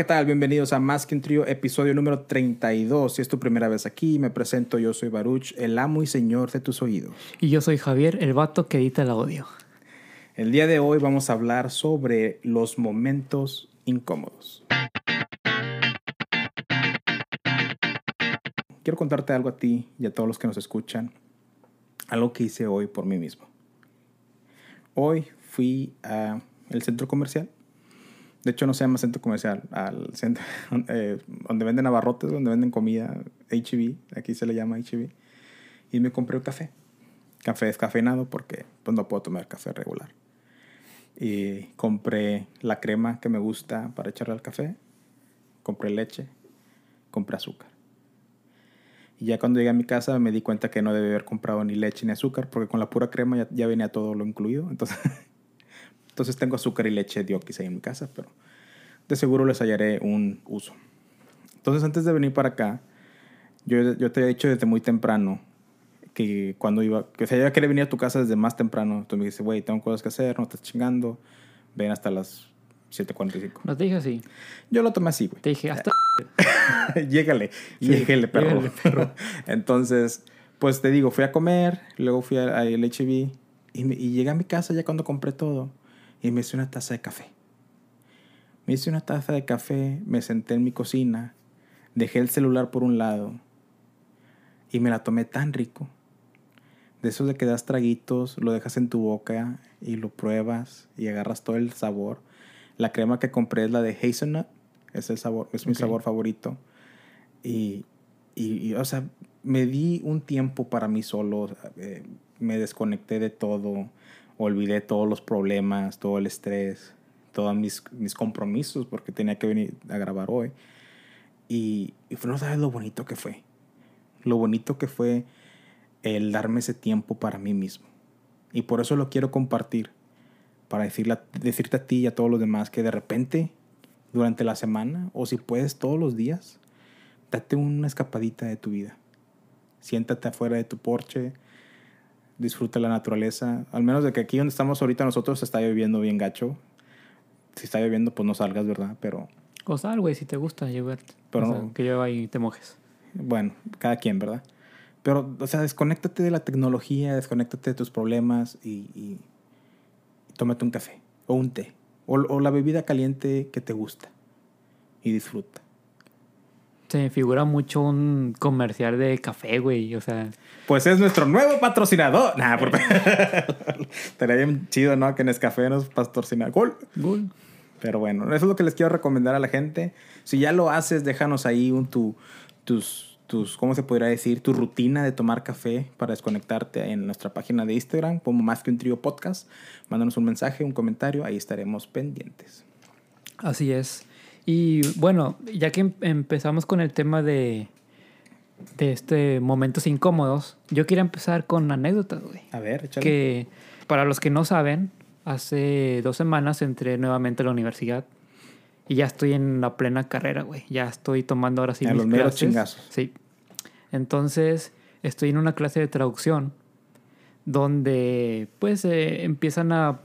¿qué tal? Bienvenidos a Más que un trío, episodio número 32. Si es tu primera vez aquí, me presento, yo soy Baruch, el amo y señor de tus oídos. Y yo soy Javier, el vato que edita el audio. El día de hoy vamos a hablar sobre los momentos incómodos. Quiero contarte algo a ti y a todos los que nos escuchan, algo que hice hoy por mí mismo. Hoy fui al centro comercial de hecho, no se llama centro comercial, al centro eh, donde venden abarrotes, donde venden comida, HB, aquí se le llama HB. Y me compré un café. Café descafeinado porque pues, no puedo tomar café regular. Y compré la crema que me gusta para echarle al café. Compré leche. Compré azúcar. Y ya cuando llegué a mi casa me di cuenta que no debía haber comprado ni leche ni azúcar porque con la pura crema ya, ya venía todo lo incluido. Entonces Entonces tengo azúcar y leche de ahí en mi casa, pero de seguro les hallaré un uso. Entonces antes de venir para acá, yo, yo te he dicho desde muy temprano que cuando iba, que o sea, yo quería venir a tu casa desde más temprano. Entonces me dice, güey, tengo cosas que hacer, no estás chingando, ven hasta las 7.45. ¿No te dije así? Yo lo tomé así, güey. Te dije, hasta... llégale, sí, perro. perro. Entonces, pues te digo, fui a comer, luego fui al HB y, y llegué a mi casa ya cuando compré todo y me hice una taza de café. Me hice una taza de café, me senté en mi cocina, dejé el celular por un lado y me la tomé tan rico. De esos de que das traguitos, lo dejas en tu boca y lo pruebas y agarras todo el sabor. La crema que compré es la de hazelnut, es el sabor, es mi sabor favorito. Y, y, o sea, me di un tiempo para mí solo, eh, me desconecté de todo olvidé todos los problemas, todo el estrés, todos mis, mis compromisos, porque tenía que venir a grabar hoy. Y, y no sabes lo bonito que fue. Lo bonito que fue el darme ese tiempo para mí mismo. Y por eso lo quiero compartir. Para decirle, decirte a ti y a todos los demás que de repente, durante la semana, o si puedes todos los días, date una escapadita de tu vida. Siéntate afuera de tu porche, disfruta la naturaleza. Al menos de que aquí donde estamos ahorita nosotros se está lloviendo bien gacho. Si está lloviendo, pues no salgas, ¿verdad? Pero... O sal, güey, si te gusta llover. Pero que llueva y te mojes. Bueno, cada quien, ¿verdad? Pero, o sea, desconéctate de la tecnología, desconéctate de tus problemas y, y, tómate un café o un té o, o la bebida caliente que te gusta y disfruta. Se me figura mucho un comercial de café, güey. O sea. Pues es nuestro nuevo patrocinador. Nah, porque. Estaría bien chido, ¿no? Que Nescafé nos patrocina. Gol. Gol. Pero bueno, eso es lo que les quiero recomendar a la gente. Si ya lo haces, déjanos ahí un, tu, tus, tus, ¿cómo se podría decir? Tu rutina de tomar café para desconectarte en nuestra página de Instagram, como más que un trío podcast. Mándanos un mensaje, un comentario, ahí estaremos pendientes. Así es. Y bueno, ya que em-, empezamos con el tema de, de este momentos incómodos, yo quería empezar con anécdotas, güey. A ver, échale. Que para los que no saben, hace dos semanas entré nuevamente a la universidad y ya estoy en la plena carrera, güey. Ya estoy tomando ahora sí a los clases. chingazos. Sí. Entonces, estoy en una clase de traducción donde pues eh, empiezan a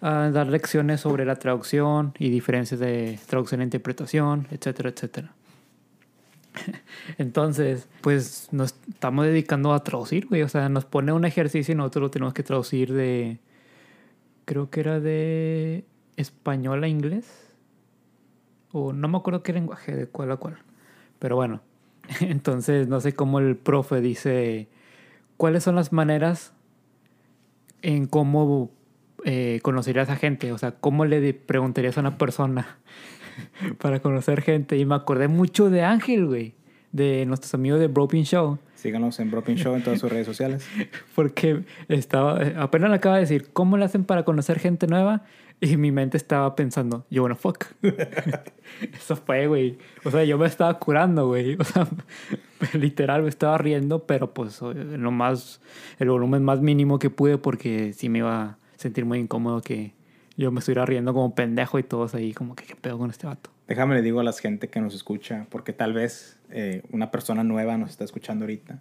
a dar lecciones sobre la traducción y diferencias de traducción e interpretación, etcétera, etcétera. Entonces, pues nos estamos dedicando a traducir, güey. O sea, nos pone un ejercicio y nosotros lo tenemos que traducir de. Creo que era de español a inglés. O no me acuerdo qué lenguaje, de cuál a cuál. Pero bueno. Entonces, no sé cómo el profe dice. ¿Cuáles son las maneras en cómo eh, conocerías a gente? O sea, ¿cómo le preguntarías a una persona para conocer gente? Y me acordé mucho de Ángel, güey, de nuestros amigos de Broken Show. Síganos en Broken Show en todas sus redes sociales. Porque estaba, apenas le acaba de decir, ¿cómo le hacen para conocer gente nueva? Y mi mente estaba pensando, yo wanna fuck. Eso fue, güey. O sea, yo me estaba curando, güey. O sea, literal me estaba riendo, pero pues lo más, el volumen más mínimo que pude porque sí me iba sentir muy incómodo que yo me estuviera riendo como pendejo y todos ahí como que qué pedo con este vato. Déjame le digo a la gente que nos escucha, porque tal vez eh, una persona nueva nos está escuchando ahorita.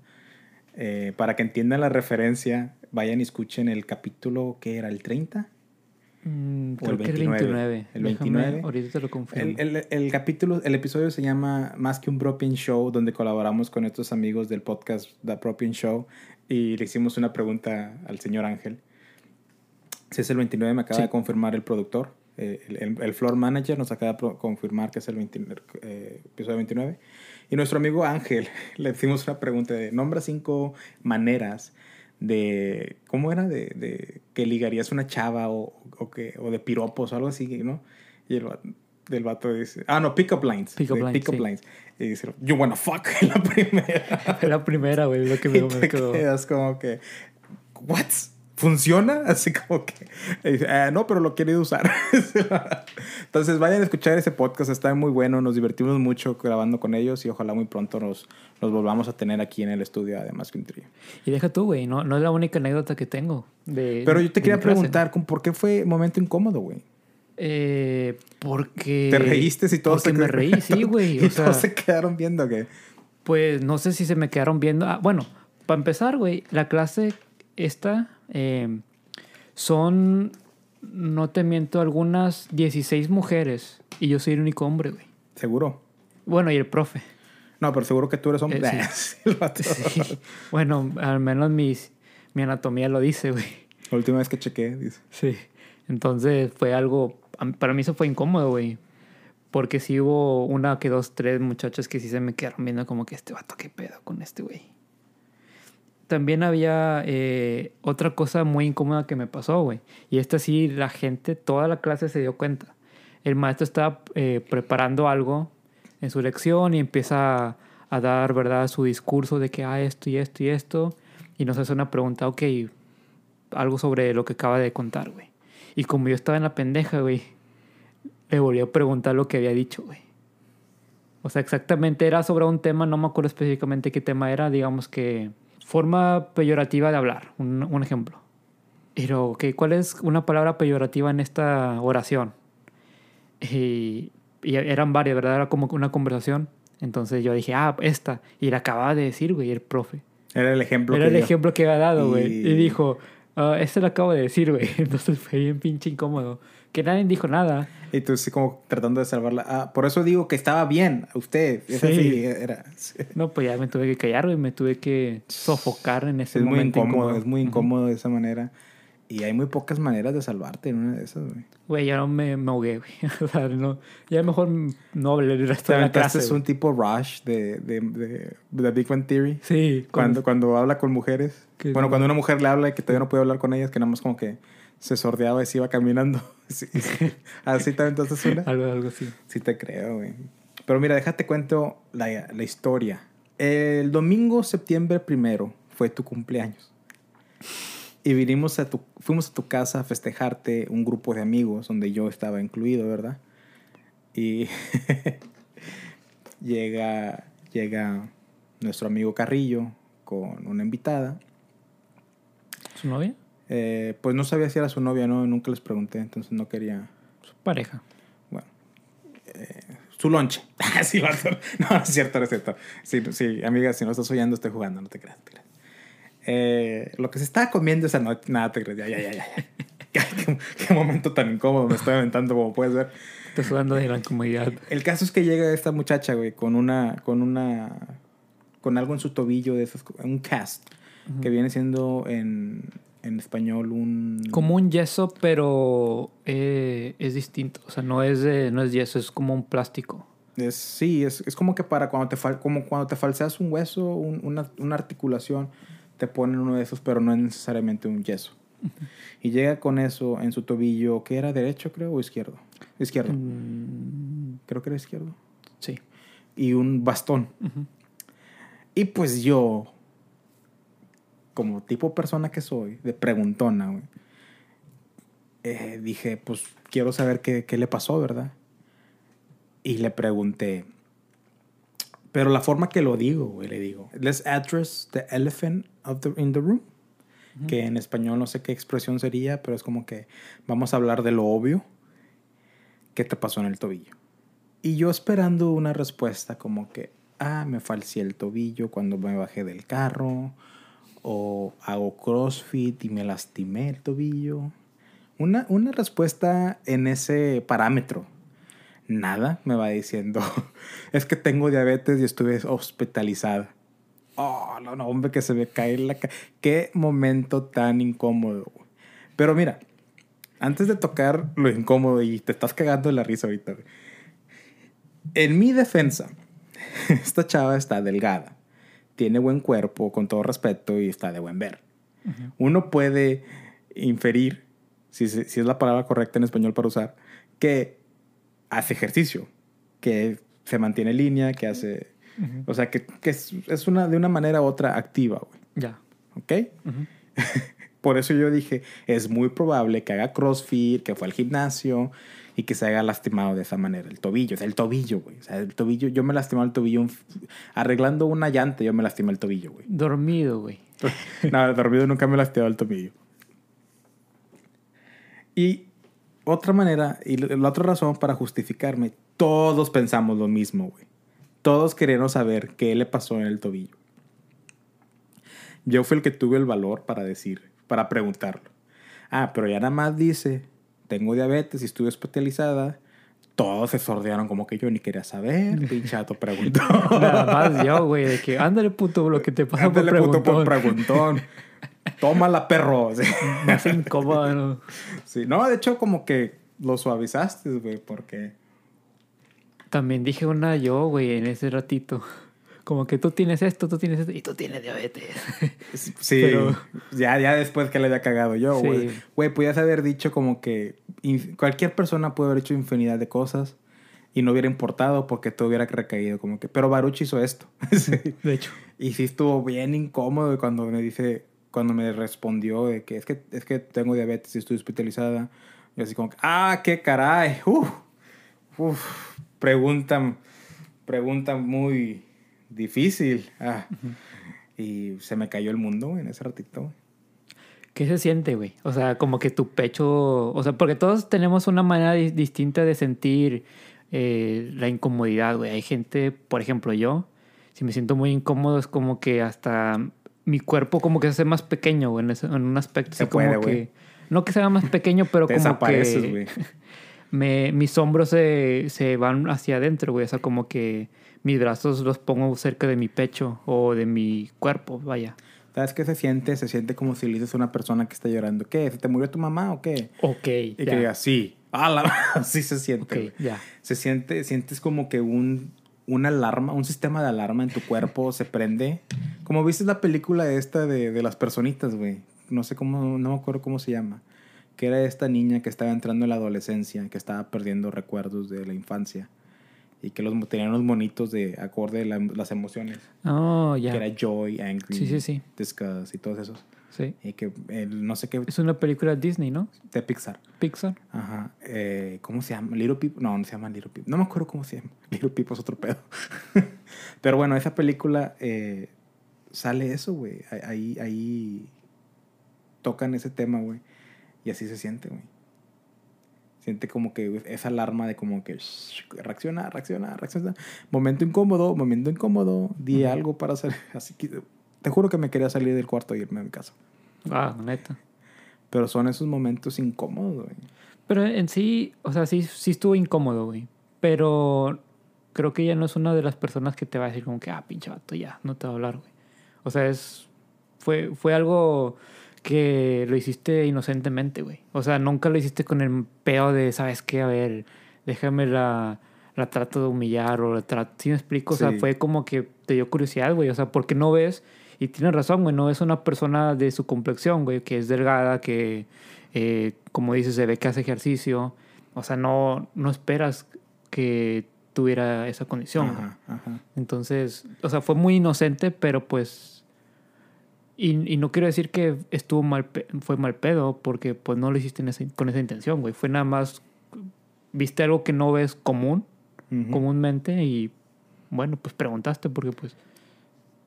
Eh, para que entiendan la referencia, vayan y escuchen el capítulo que era el 30. Mm, O el creo que el 29. El Déjame- 29. ahorita te lo confirmo. El, el- el capítulo, el episodio se llama Más que un Propian Show, donde colaboramos con estos amigos del podcast The Propian Show y le hicimos una pregunta al señor Ángel. Si es el 29, me acaba Sí. de confirmar el productor. eh, el, el- el floor manager nos acaba de confirmar que es el 29, eh, episodio 29. Y nuestro amigo Ángel le hicimos una pregunta de nombra cinco maneras de cómo era de, de que ligarías una chava o, o que o de piropos o algo así no y el vato, del vato dice ah no pick up lines Pick up lines, pick up sí. lines y dice you wanna fuck la primera la primera, güey, lo que me, y me te quedó. quedas como que what funciona así como que "Ah, no pero lo querido usar entonces vayan a escuchar ese podcast está muy bueno nos divertimos mucho grabando con ellos y ojalá muy pronto nos, nos volvamos a tener aquí en el estudio además que un trío Y deja tú, güey, no, no es la única anécdota que tengo. De, Pero yo te quería preguntar, ¿con- ¿por qué fue momento incómodo, güey? Eh, porque. ¿Te reíste y todos porque se me reí, sí, güey. Y O sea, todos se quedaron viendo que... pues no sé si se me quedaron viendo. Ah, bueno, para empezar, güey, la clase esta eh, son, no te miento, algunas 16 mujeres y yo soy el único hombre, güey. ¿Seguro? Bueno, y el profe. No, pero seguro que tú eres hombre. Eh, Sí. Sí. Bueno, al menos mis, mi anatomía lo dice, güey. La última vez que chequé, dice. Sí. Entonces fue algo, para mí eso fue incómodo, güey. Porque sí hubo una que dos, tres muchachas que sí se me quedaron viendo como que este vato, qué pedo con este güey. También había eh, otra cosa muy incómoda que me pasó, güey. Y esta sí, la gente, toda la clase se dio cuenta. El maestro estaba eh, preparando algo en su lección y empieza a, dar, ¿verdad?, su discurso de que, ah, esto y esto y esto. Y nos hace una pregunta, ok, algo sobre lo que acaba de contar, güey. Y como yo estaba en la pendeja, güey, le volví a preguntar lo que había dicho, güey. O sea, exactamente era sobre un tema, no me acuerdo específicamente qué tema era, digamos que forma peyorativa de hablar, un, un ejemplo. Pero, ok, ¿cuál es una palabra peyorativa en esta oración? Y, y eran varias, ¿verdad? Era como una conversación. Entonces yo dije, ah, esta. Y la acababa de decir, güey, el profe. Era el ejemplo Era que el dio. ejemplo que había dado, güey. Y- Y... dijo, ah, este lo acabo de decir, güey. Entonces fue bien pinche incómodo. Que nadie dijo nada. Y tú así como tratando de salvarla. Ah, por eso digo que estaba bien. Usted. Es Sí. así, era. sí. No, pues ya me tuve que callar, güey. Me tuve que sofocar en ese Es muy momento. incómodo, es muy incómodo de esa manera. Y hay muy pocas maneras de salvarte en una de esas, güey. Güey, ya no me, me ahogué, güey. o sea, no, ya mejor no hablé el resto de la clase. un güey. tipo Rush de, de, de, de Big Bang Theory. Sí, Cuando, cuando habla con mujeres. Bueno, no- cuando una mujer le habla y que todavía no puede hablar con ellas, que nada más como que se sordeaba y se iba caminando. Sí. Así también entonces una. Algo, algo así. Sí te creo, güey. Pero mira, déjate cuento la, la historia. El domingo, septiembre primero, fue tu cumpleaños. Y vinimos a tu, fuimos a tu casa a festejarte un grupo de amigos donde yo estaba incluido, ¿verdad? Y llega, llega nuestro amigo Carrillo con una invitada. ¿Su novia? Eh, pues no sabía si era su novia no, nunca les pregunté, entonces no quería Su pareja. bueno, eh, su lonche. sí, vato. no, no es cierto, no es cierto. Sí, sí, amiga, si no estás oyendo, estoy jugando, no te creas. no te creas. Eh, lo que se estaba comiendo esa noche, nada, te creas, ya, ya, ya, qué, qué momento tan incómodo me estoy aventando, como puedes ver. Estás sudando de la incomodidad. El caso es que llega esta muchacha, güey, con una, con una, con algo en su tobillo de esos, un cast, que viene siendo en, en español un... Como un yeso, pero eh, es distinto. O sea, no es, no es yeso, es como un plástico. Es, sí, es, es como que para cuando te, fal, como cuando te falseas un hueso, un- una, una articulación, te ponen uno de esos, pero no es necesariamente un yeso. Y llega con eso en su tobillo, que era derecho, creo, o izquierdo. Izquierdo. Mm, Creo que era izquierdo. sí. Y un bastón. Y pues yo, como tipo persona que soy, de preguntona, güey, eh, dije, pues quiero saber qué, qué le pasó, ¿verdad? Y le pregunté, pero la forma que lo digo, güey, le digo, let's address the elephant of the, in the room, que en español no sé qué expresión sería, pero es como que vamos a hablar de lo obvio que te pasó en el tobillo. Y yo esperando una respuesta como que, ah, me falseé el tobillo cuando me bajé del carro, o hago CrossFit y me lastimé el tobillo, una, una respuesta en ese parámetro. Nada, me va diciendo. es que tengo diabetes y estuve hospitalizada. Oh, no, no, hombre, que se me cae la... Qué momento tan incómodo. Pero mira, antes de tocar lo incómodo y te estás cagando la risa ahorita. En mi defensa, esta chava está delgada, tiene buen cuerpo, con todo respeto, y está de buen ver. Uno puede inferir, si, si, es la palabra correcta en español para usar, que hace ejercicio, que se mantiene en línea, que hace... O sea, que, que es, es, una, de una manera u otra activa, güey. Ya. ¿Ok? Por eso yo dije, es muy probable que haga CrossFit, que fue al gimnasio, y que se haya lastimado de esa manera. El tobillo, o el tobillo, güey. O sea, el tobillo, yo me lastimé el tobillo arreglando una llanta, yo me lastimé el tobillo, güey. Dormido, güey. no, dormido nunca me lastimé el tobillo. Y otra manera, y la otra razón para justificarme, todos pensamos lo mismo, güey. Todos queremos saber qué le pasó en el tobillo. Yo fui el que tuve el valor para decir, para preguntarlo. Ah, pero ya nada más dice tengo diabetes y estuve hospitalizada. Todos se sordearon como que yo ni quería saber. Pinchato preguntó. Nada más yo, güey, de que ándale puto lo que te pasa ándale, por preguntón. puto por preguntón. Tómala, perro. Sí. Más incómodo, ¿no? Sí, no, de hecho como que lo suavizaste, güey, porque... También dije una yo, güey, en ese ratito. Como que tú tienes esto, tú tienes esto y tú tienes diabetes. Sí, ya, ya después que le había cagado yo, güey. Güey, podías haber dicho como que cualquier persona puede haber hecho infinidad de cosas y no hubiera importado porque todo hubiera recaído como que, pero Baruch hizo esto. De hecho. Y sí estuvo bien incómodo cuando me dice, cuando me respondió de que es que, es que tengo diabetes y estoy hospitalizada. Y así como, ah, qué caray. Uf, uf, preguntan, preguntan muy difícil. Ah. Y se me cayó el mundo en ese ratito. ¿Qué se siente, güey? O sea, como que tu pecho, o sea, porque todos tenemos una manera distinta de sentir eh, la incomodidad, güey. Hay gente, por ejemplo, yo, si me siento muy incómodo, es como que hasta mi cuerpo como que se hace más pequeño, güey, en, un aspecto. Se puede, como que, no que sea más pequeño, pero como que me, mis hombros se, se van hacia adentro, güey. O sea, como que mis brazos los pongo cerca de mi pecho o de mi cuerpo, vaya. ¿Sabes qué se siente? Se siente como si le dices a una persona que está llorando, ¿qué? ¿Se te murió tu mamá o qué? Ok. Y que diga, sí. así se siente. ya. Se siente, sientes como que un, una alarma, un sistema de alarma en tu cuerpo se prende. Como viste la película esta de, de las personitas, güey. No sé cómo, no me acuerdo cómo se llama. Que era esta niña que estaba entrando en la adolescencia, que estaba perdiendo recuerdos de la infancia y que los tenían unos monitos de acorde a las emociones. Oh, ya. Que era joy, angry, sí, sí, sí. disgust y todos esos. Sí. Y que no sé qué. Es una película de Disney, ¿no? De Pixar. Pixar. Ajá. Eh, ¿Cómo se llama? Little People. No, no se llama Little People. No me acuerdo cómo se llama. Little People es otro pedo. Pero bueno, esa película eh, sale eso, güey. Ahí, ahí tocan ese tema, güey. Y así se siente, güey siente como que esa alarma de como que reacciona, reacciona, reacciona. Momento incómodo, momento incómodo, di algo para hacer. Así que te juro que me quería salir del cuarto e irme a mi casa. Ah, neta. Pero son esos momentos incómodos, güey. Pero en sí, o sea, sí, sí estuvo incómodo, güey. Pero creo que ella no es una de las personas que te va a decir como que, ah, pinche vato, ya, no te va a hablar, güey. O sea, es. Fue, fue algo que lo hiciste inocentemente, güey. O sea, nunca lo hiciste con el peo de, ¿sabes qué? A ver, déjame la, la trato de humillar o la trato... ¿Sí me explico? O sea, fue como que te dio curiosidad, güey. O sea, porque no ves... Y tienes razón, güey, no es una persona de su complexión, güey, que es delgada, que, eh, como dices, se ve que hace ejercicio. O sea, no, no esperas que tuviera esa condición. Ajá, ajá. Entonces, o sea, fue muy inocente, pero pues y, y, no quiero decir que estuvo mal, fue mal pedo, porque pues no lo hiciste con esa intención, güey. Fue nada más, viste algo que no ves común, comúnmente, y bueno, pues preguntaste, porque pues...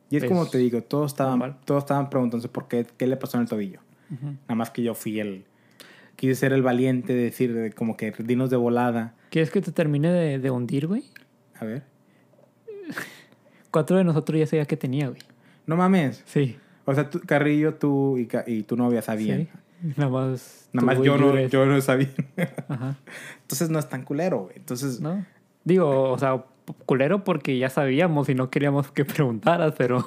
Y es, como te digo, todos estaban, todos estaban preguntándose por qué, qué le pasó en el tobillo. Nada más que yo fui el... Quise ser el valiente de decir, como que dinos de volada. ¿Quieres que te termine de, de hundir, güey? A ver. Cuatro de nosotros ya sabía que tenía, güey. No mames. Sí. O sea, Carrillo, tú y, y tu novia sabían. Nada más. Nada más tú y yo no, yo no sabía. Ajá. Entonces no es tan culero, güey. Entonces, ¿No? Digo, o sea, culero porque ya sabíamos y no queríamos que preguntaras, pero.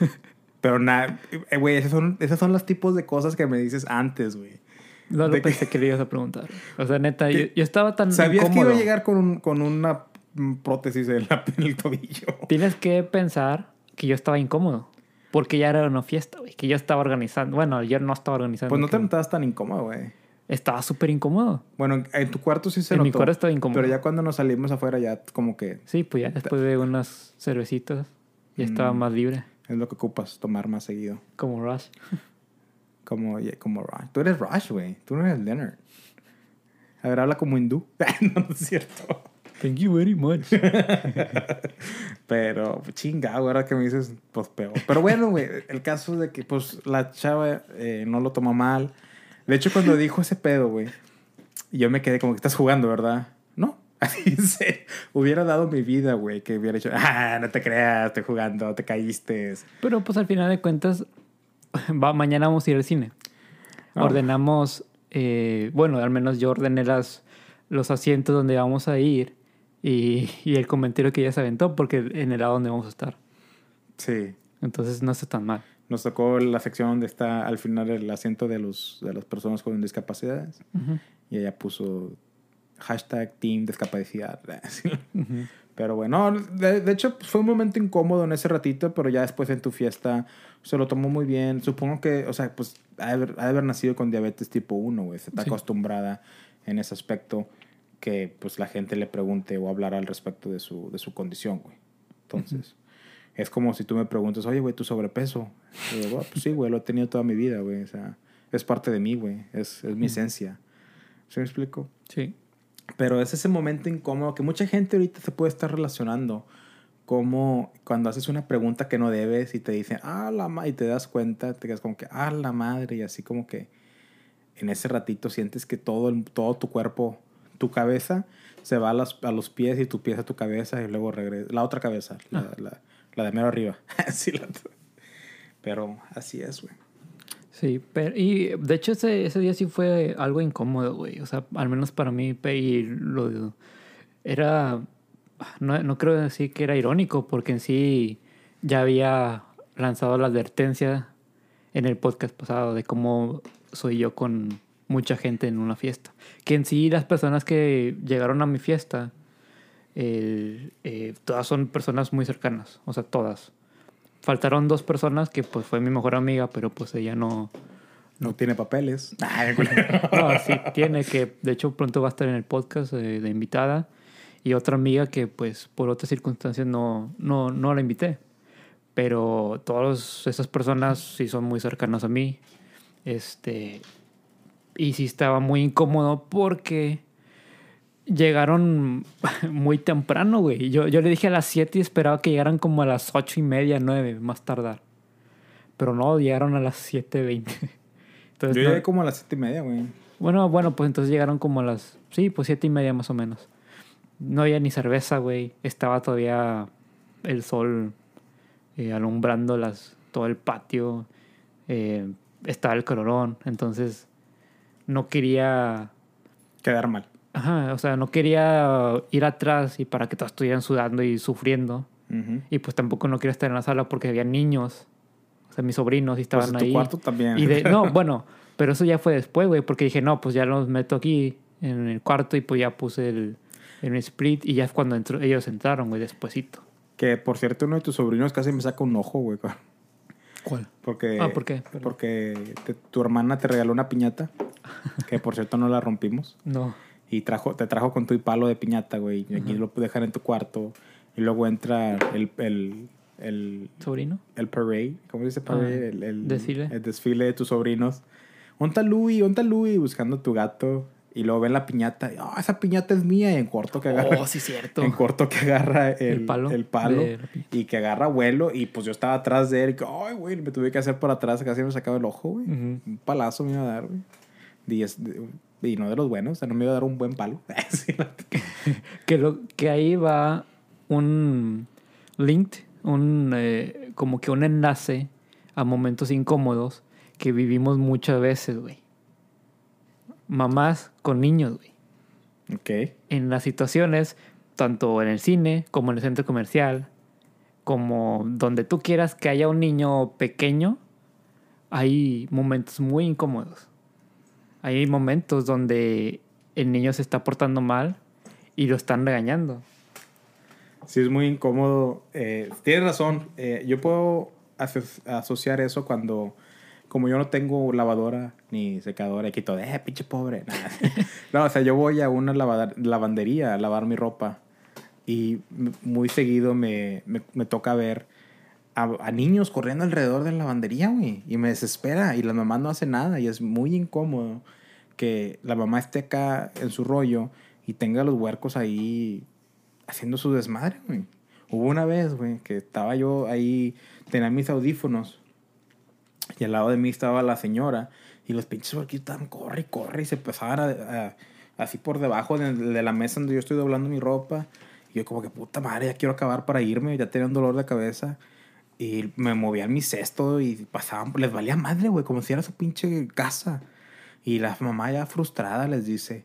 pero nada, eh, güey, esos son, esos son los tipos de cosas que me dices antes, güey. No lo De que- pensé que le ibas a preguntar. O sea, neta, yo, estaba tan. ¿Sabías que iba a llegar con, un- con una mm, prótesis en, la- en el tobillo? Tienes que pensar que yo estaba incómodo. Porque ya era una fiesta, güey. Que yo estaba organizando. Bueno, yo no estaba organizando. Pues no te notabas tan incómodo, güey. Estaba súper incómodo. Bueno, en, en tu cuarto sí se En mi notó, cuarto estaba incómodo. Pero ya cuando nos salimos afuera ya como que Sí, pues ya después de unas cervecitas ya estaba Mm. más libre. es lo que ocupas, tomar más seguido. Como Rush. Como, yeah, como Rush. Tú eres Rush, güey. Tú no eres Leonard. A ver, habla como hindú. no, no es cierto. Thank you very much. Pero, chinga, ahora que me dices, pues peor. Pero bueno, güey, el caso de que, pues, la chava eh, no lo tomó mal. De hecho, cuando dijo ese pedo, güey, yo me quedé como que estás jugando, ¿verdad? No. Así se hubiera dado mi vida, güey, que hubiera dicho, ah, no te creas, estoy jugando, te caíste. Pero pues al final de cuentas, va, mañana vamos a ir al cine. Ah. Ordenamos, eh, bueno, al menos yo ordené las, los asientos donde vamos a ir y, y el comentario que ella se aventó, porque en el lado donde vamos a estar. Sí. Entonces no está tan mal. Nos tocó la sección donde está al final el asiento de, los, de las personas con discapacidades. Y ella puso hashtag Team Discapacidad. Así. Ujú. Pero bueno, de, de hecho fue un momento incómodo en ese ratito, pero ya después en tu fiesta se lo tomó muy bien. Supongo que, o sea, pues ha de haber, ha de haber nacido con diabetes tipo 1, güey. Se está Sí. acostumbrada en ese aspecto que pues la gente le pregunte o hablar al respecto de su, de su condición, güey. Entonces, es como si tú me preguntas, oye, güey, tu sobrepeso. Y yo, "Bueno, pues sí, güey, lo he tenido toda mi vida, güey. O sea, es parte de mí, güey. Es, es mi esencia. ¿Sí me explico? Sí. Pero es ese momento incómodo que mucha gente ahorita se puede estar relacionando. Como cuando haces una pregunta que no debes y te dicen, ah, la ma-", y te das cuenta, te quedas como que, ah, la madre, y así como que en ese ratito sientes que todo, el- todo tu cuerpo, tu cabeza, se va a, las- a los pies y tu pies a tu cabeza y luego regresa. La otra cabeza, la, Ah. la, la de mero arriba. Sí, la. Pero así es, güey. Sí, pero, y de hecho ese, ese día sí fue algo incómodo, güey. O sea, al menos para mí, y lo era, no, no creo decir que era irónico, porque en sí ya había lanzado la advertencia en el podcast pasado de cómo soy yo con mucha gente en una fiesta. Que en sí las personas que llegaron a mi fiesta, eh, todas son personas muy cercanas, o sea, todas. Faltaron dos personas que pues fue mi mejor amiga, pero pues ella no, No tiene papeles. Ay, no, sí tiene, que de hecho pronto va a estar en el podcast eh, de invitada. Y otra amiga que pues por otras circunstancias no, no, no la invité. Pero todas esas personas sí son muy cercanas a mí. Este, y sí estaba muy incómodo porque llegaron muy temprano, güey. Yo, yo le dije a las 7 y esperaba que llegaran como a las 8 y media, 9, más tardar. Pero no, llegaron a las 7.20. Entonces, Yo no- llegué como a las siete y media, güey. bueno, bueno, pues entonces llegaron como a las... Sí, pues siete y media más o menos. No había ni cerveza, güey. Estaba todavía el sol eh, alumbrando las, todo el patio. Eh, estaba el calorón. Entonces no quería... Quedar mal. Ajá, o sea, no quería ir atrás y para que todos estuvieran sudando y sufriendo. Y pues tampoco no quería estar en la sala porque había niños. O sea, mis sobrinos y estaban Pues en tu ahí. cuarto también. Y de, no, bueno, pero eso ya fue después, güey, porque dije, no, pues ya los meto aquí en el cuarto y pues ya puse el, el split y ya es cuando entró- ellos entraron, güey, despuesito. Que por cierto, uno de tus sobrinos casi me saca un ojo, güey. ¿Cuál? Porque, Ah, ¿por qué? Perdón. Porque te- tu hermana te regaló una piñata. Que por cierto no la rompimos. No. Y trajo, te trajo con tu palo de piñata, güey. Y aquí Ujú. lo pude dejar en tu cuarto. Y luego entra el, el, el, ¿Sobrino? el parade. ¿Cómo se dice parade? Ah, el, el- desfile. El desfile de tus sobrinos. Onta Louis, onta Louis, buscando tu gato. Y luego ven la piñata. y, "Ah, esa piñata es mía. Y en corto que agarra, Oh, sí, cierto. en corto que agarra el, El palo el palo de y que agarra vuelo. Y pues yo estaba atrás de él. Y que, ay, güey, me tuve que hacer por atrás. Casi me sacaba el ojo, güey. Un palazo me iba a dar, güey. Y, es- y no de los buenos. O sea, no me iba a dar un buen palo. La- Que, lo, que ahí va un link, un, eh, como que un enlace a momentos incómodos que vivimos muchas veces, güey. Mamás con niños, güey. Ok. En las situaciones, tanto en el cine como en el centro comercial, como donde tú quieras que haya un niño pequeño, hay momentos muy incómodos. Hay momentos donde el niño se está portando mal y lo están regañando. Sí, es muy incómodo. Eh, tienes razón. Eh, yo puedo aso- asociar eso cuando, como yo no tengo lavadora ni secadora, y quito, eh, pinche pobre. No, o sea, yo voy a una lavandería a lavar mi ropa y muy seguido me, me, me toca ver a, a niños corriendo alrededor de la lavandería, güey. Y me desespera y la mamá no hace nada y es muy incómodo que la mamá esté acá en su rollo y tenga los huercos ahí haciendo su desmadre, güey. Hubo una vez, güey, que estaba yo ahí, tenía mis audífonos y al lado de mí estaba la señora y los pinches huerquitos estaban corre y corre y se pasaban a- a- así por debajo de, de la mesa donde yo estoy doblando mi ropa. Y yo como que puta madre, ya quiero acabar para irme, ya tenía un dolor de cabeza. Y me movían mi cesto y pasaban, les valía madre, güey, como si era su pinche casa. Y la mamá ya frustrada les dice,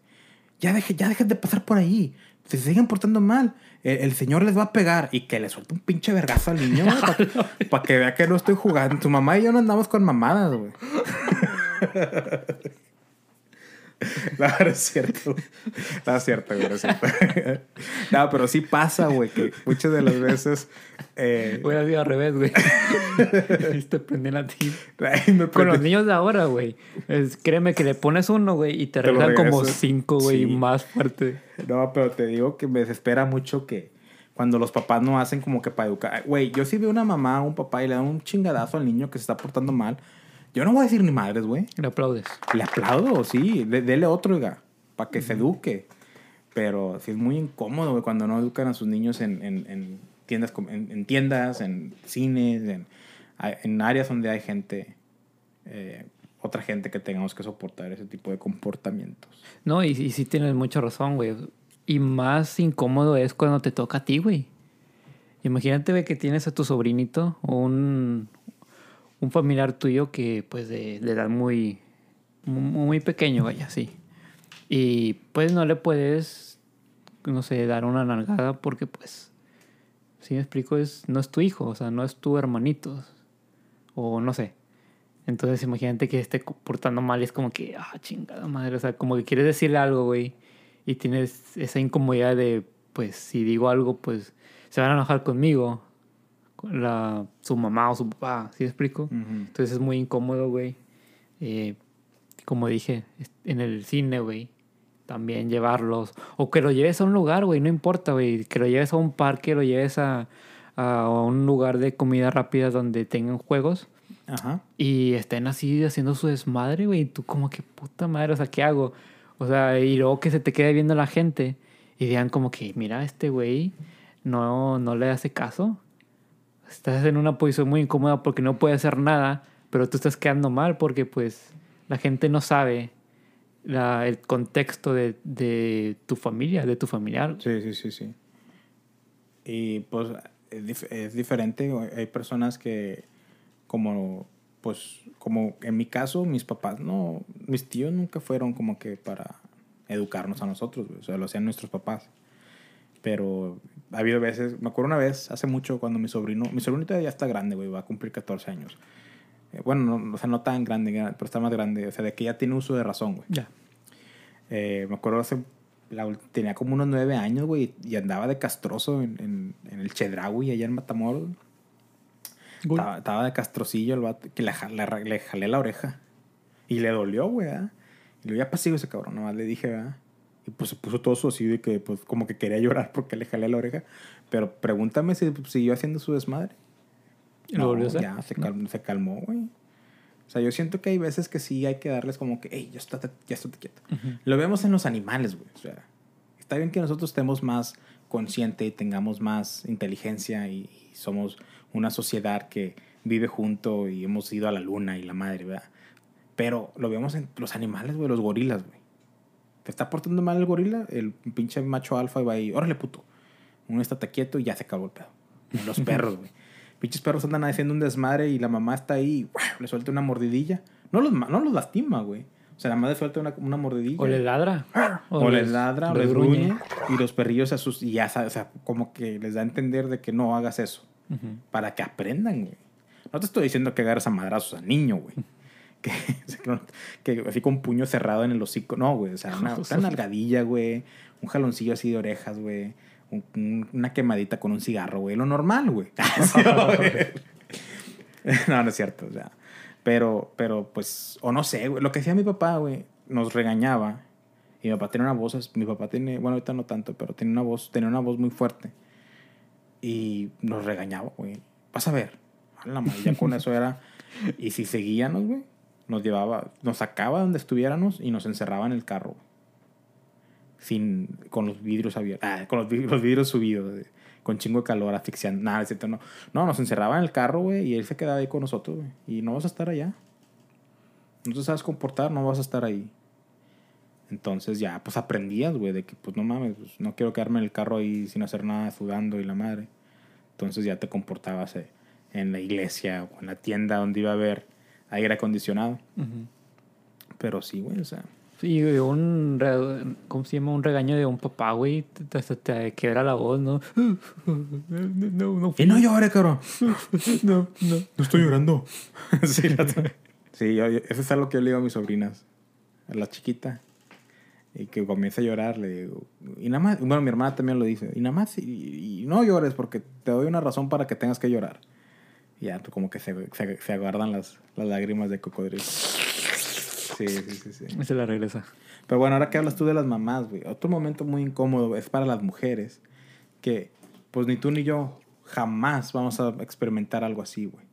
ya, deje, ya dejen de pasar por ahí. Se siguen portando mal, el, el señor les va a pegar. Y que le suelte un pinche vergazo al niño, para que vea que no estoy jugando. Tu mamá y yo no andamos con mamadas, güey. No, no es cierto. No es cierto, güey, no es cierto. No, pero sí pasa, güey, que muchas de las veces... Eh, Voy a decir al revés, güey. Te prenden a ti. ay, me Con los niños de ahora, güey. es- Créeme que le pones uno, güey, y te Te regresan como cinco, güey, Sí. más fuerte. No, pero te digo que me desespera mucho que cuando los papás no hacen como que para educar. Güey, yo si veo una mamá o un papá y le dan un chingadazo al niño que se está portando mal, yo no voy a decir ni madres, güey. Le aplaudes. Le aplaudo, sí. de- dele otro, oiga, para que se eduque. Pero sí es muy incómodo, güey, cuando no educan a sus niños en, en- en tiendas, en, en tiendas, en cines, en, en áreas donde hay gente, eh, otra gente que tengamos que soportar ese tipo de comportamientos. No, y, y sí tienes mucha razón, güey. Y más incómodo es cuando te toca a ti, güey. Imagínate, güey, que tienes a tu sobrinito o un, un familiar tuyo que, pues, de, de edad muy, muy, pequeño, vaya, sí. Y, pues, no le puedes, no sé, dar una nalgada porque, pues, si me explico, es, no es tu hijo, o sea, no es tu hermanito. O no sé. Entonces, imagínate que esté portando mal y es como que, ah, chingada madre. O sea, como que quieres decirle algo, güey. Y tienes esa incomodidad de, pues, si digo algo, pues, se van a enojar conmigo. La, su mamá o su papá, ¿sí me explico? Entonces es muy incómodo, güey. Eh, como dije, en el cine, güey. También llevarlos. O que lo lleves a un lugar, güey. No importa, güey. Que lo lleves a un parque, lo lleves a, a un lugar de comida rápida donde tengan juegos. Ajá. Y estén así haciendo su desmadre, güey. Y tú como que puta madre, o sea, ¿qué hago? O sea, y luego que se te quede viendo la gente y digan como que, mira, este güey no, no le hace caso. Estás en una posición muy incómoda porque no puede hacer nada, pero tú estás quedando mal porque pues la gente no sabe la- el contexto de, de tu familia, de tu familiar. Sí, sí, sí, sí. Y pues es, dif- es diferente. Hay personas que, como, pues, como en mi caso, mis papás, no, mis tíos nunca fueron como que para educarnos a nosotros, o sea, lo hacían nuestros papás. Pero ha habido veces, me acuerdo una vez, hace mucho, cuando mi sobrino, mi sobrinito ya está grande, güey, va a cumplir 14 años. Eh, bueno, no, o sea, no tan grande, pero está más grande, o sea, de que ya tiene uso de razón, güey. Ya. Eh, me acuerdo hace. la tenía como unos nueve años, güey, y andaba de castroso en, en, en el Chedraui, allá en Matamoros. Estaba, estaba de castrocillo el vato, que le, jalé la oreja. Y le dolió, güey, ¿verdad? Y luego ya pasivo ese cabrón, nomás le dije, ¿verdad? Y pues se puso todo su así de que, pues, como que quería llorar porque le jalé la oreja. Pero pregúntame si siguió haciendo su desmadre. ¿Lo volvió a hacer? Ya, se, calmó, se calmó, güey. O sea, yo siento que hay veces que sí hay que darles como que, hey, ya estate, ya estate quieto. Lo vemos en los animales, güey. O sea, está bien que nosotros estemos más consciente y tengamos más inteligencia y, y somos una sociedad que vive junto y hemos ido a la luna y la madre, ¿verdad? Pero lo vemos en los animales, güey, los gorilas, güey. Te está portando mal el gorila, el pinche macho alfa va ahí, órale puto. Uno está quieto y ya se acabó el pedo. Los perros, güey. Pinches perros andan haciendo un desmadre y la mamá está ahí, ¡guau! le suelta una mordidilla. No los, no los lastima, güey. O sea, más le falta una, una mordidilla. O le ladra. O, les ladra, o les gruñe. Y los perrillos se asustan. Y ya, o sea, como que les da a entender de que no hagas eso. Para que aprendan, güey. No te estoy diciendo que agarres a madrazos al niño, güey. Que, que, así con un puño cerrado en el hocico. No, güey. O sea, una, una nalgadilla, güey. Un jaloncillo así de orejas, güey. una quemadita con un cigarro, güey. Lo normal, güey. no, no es cierto. O sea, pero, pero pues, o no sé, güey. Lo que hacía mi papá, güey, nos regañaba. Y mi papá tenía una voz, mi papá tiene, bueno, ahorita no tanto, pero tenía una voz, tenía una voz muy fuerte. Y nos regañaba, güey. Vas a ver. La ya con eso era. Y si seguíamos, güey, nos llevaba, nos sacaba donde estuviéramos y nos encerraba en el carro. Sin, con los vidrios abiertos. Ah, con los, vidrios subidos con chingo de calor, asfixiando. Nada, etc. No. no, nos encerraba en el carro, güey, y él se quedaba ahí con nosotros, güey. Y no vas a estar allá. No te sabes comportar, no vas a estar ahí. Entonces ya, pues aprendías, güey, de que, pues no mames, pues, no quiero quedarme en el carro ahí sin hacer nada, sudando y la madre. Entonces ya te comportabas eh, en la iglesia o en la tienda donde iba a haber aire acondicionado. Pero sí, güey, o sea, Sí, un, ¿cómo se llama? Un regaño de un papá, güey, te, te, te quiebra la voz, ¿no? No, no. Y no llores, cabrón. No, no. No estoy llorando. sí, sí eso es algo que yo le digo a mis sobrinas. A la chiquita. Y que comienza a llorar, le digo. Y nada más, bueno, mi hermana también lo dice. Y nada más, y, no llores porque te doy una razón para que tengas que llorar. Y ya, como que se, se, se aguardan las, las lágrimas de cocodrilo. Sí, sí, sí, sí. Se la regresa. Pero bueno, ahora que hablas tú de las mamás, güey. Otro momento muy incómodo es para las mujeres. Que pues ni tú ni yo jamás vamos a experimentar algo así, güey.